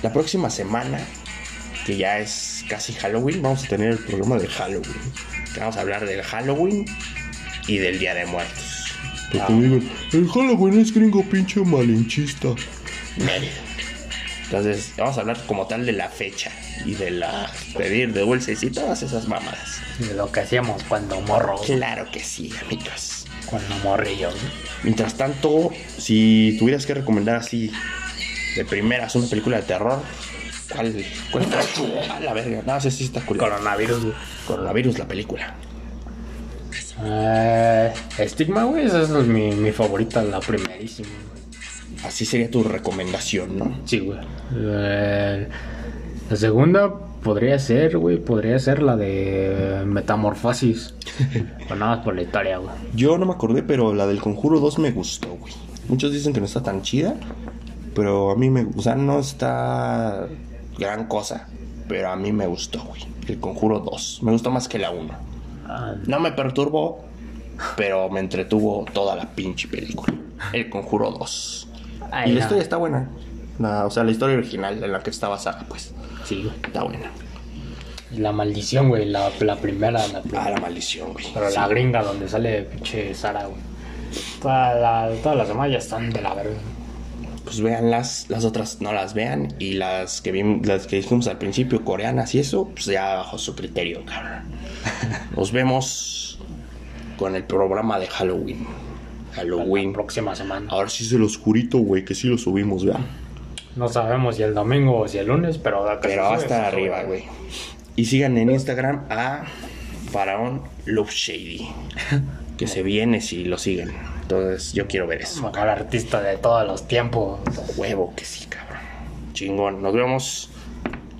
La próxima semana, que ya es casi Halloween, vamos a tener el programa de Halloween. Vamos a hablar del Halloween y del Día de Muertos. Porque me digan, el Halloween es gringo pinche malinchista. Entonces, vamos a hablar como tal de la fecha y de la pedir de dulces y todas esas mamadas. De lo que hacíamos cuando morros, Claro que sí, amigos. Cuando morrillos. Mientras tanto, si tuvieras que recomendar así de primeras una película de terror, ¿cuál? ¿Cuál? (laughs) A la verga, no sé si está cool. Coronavirus, güey. Coronavirus, la película. Eh, Estigma, güey, esa es mi, mi favorita, la primerísima. Así sería tu recomendación, ¿no? Sí, güey. Eh, la segunda podría ser, güey, podría ser la de Metamorfosis. Pero nada más por la historia, güey. Yo no me acordé, pero la del Conjuro 2 me gustó, güey. Muchos dicen que no está tan chida, pero a mí me... O sea, no está gran cosa, pero a mí me gustó, güey. El Conjuro 2. Me gustó más que la 1. Ah, No me perturbó, pero me entretuvo toda la pinche película. El Conjuro 2. Ay, y la no. historia está buena. La- o sea, la historia original en la que está basada, pues, sí, güey. está buena. La maldición, güey, la, la primera, la primera. Ah, la maldición, güey. Pero Sí. la gringa donde sale pinche Sara, güey. Toda la- todas las demás ya están de la verga. Pues veanlas, las otras no las vean. Y las que vimos, las que dijimos al principio, coreanas y eso, pues ya bajo su criterio, cabrón. (laughs) Nos vemos con el programa de Halloween. La Halloween. próxima semana. Ahora sí se los jurito, güey, que sí lo subimos, vean. No sabemos si el domingo o si el lunes, pero Pero se va a sube, estar se sube, arriba, güey. Y sigan en Instagram a Faraón Love Shady. (laughs) Que se viene si lo siguen. Entonces yo quiero ver eso. Mejor artista de todos los tiempos. Huevo que sí, cabrón. Chingón. Nos vemos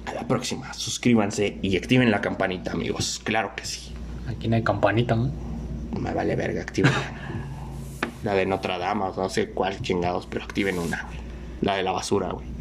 a la próxima. Suscríbanse y activen la campanita, amigos. Claro que sí. Aquí no hay campanita, ¿no? Me vale verga, activen. (laughs) la de Notre Dame, no sé cuál chingados, pero activen una. La de la basura, güey.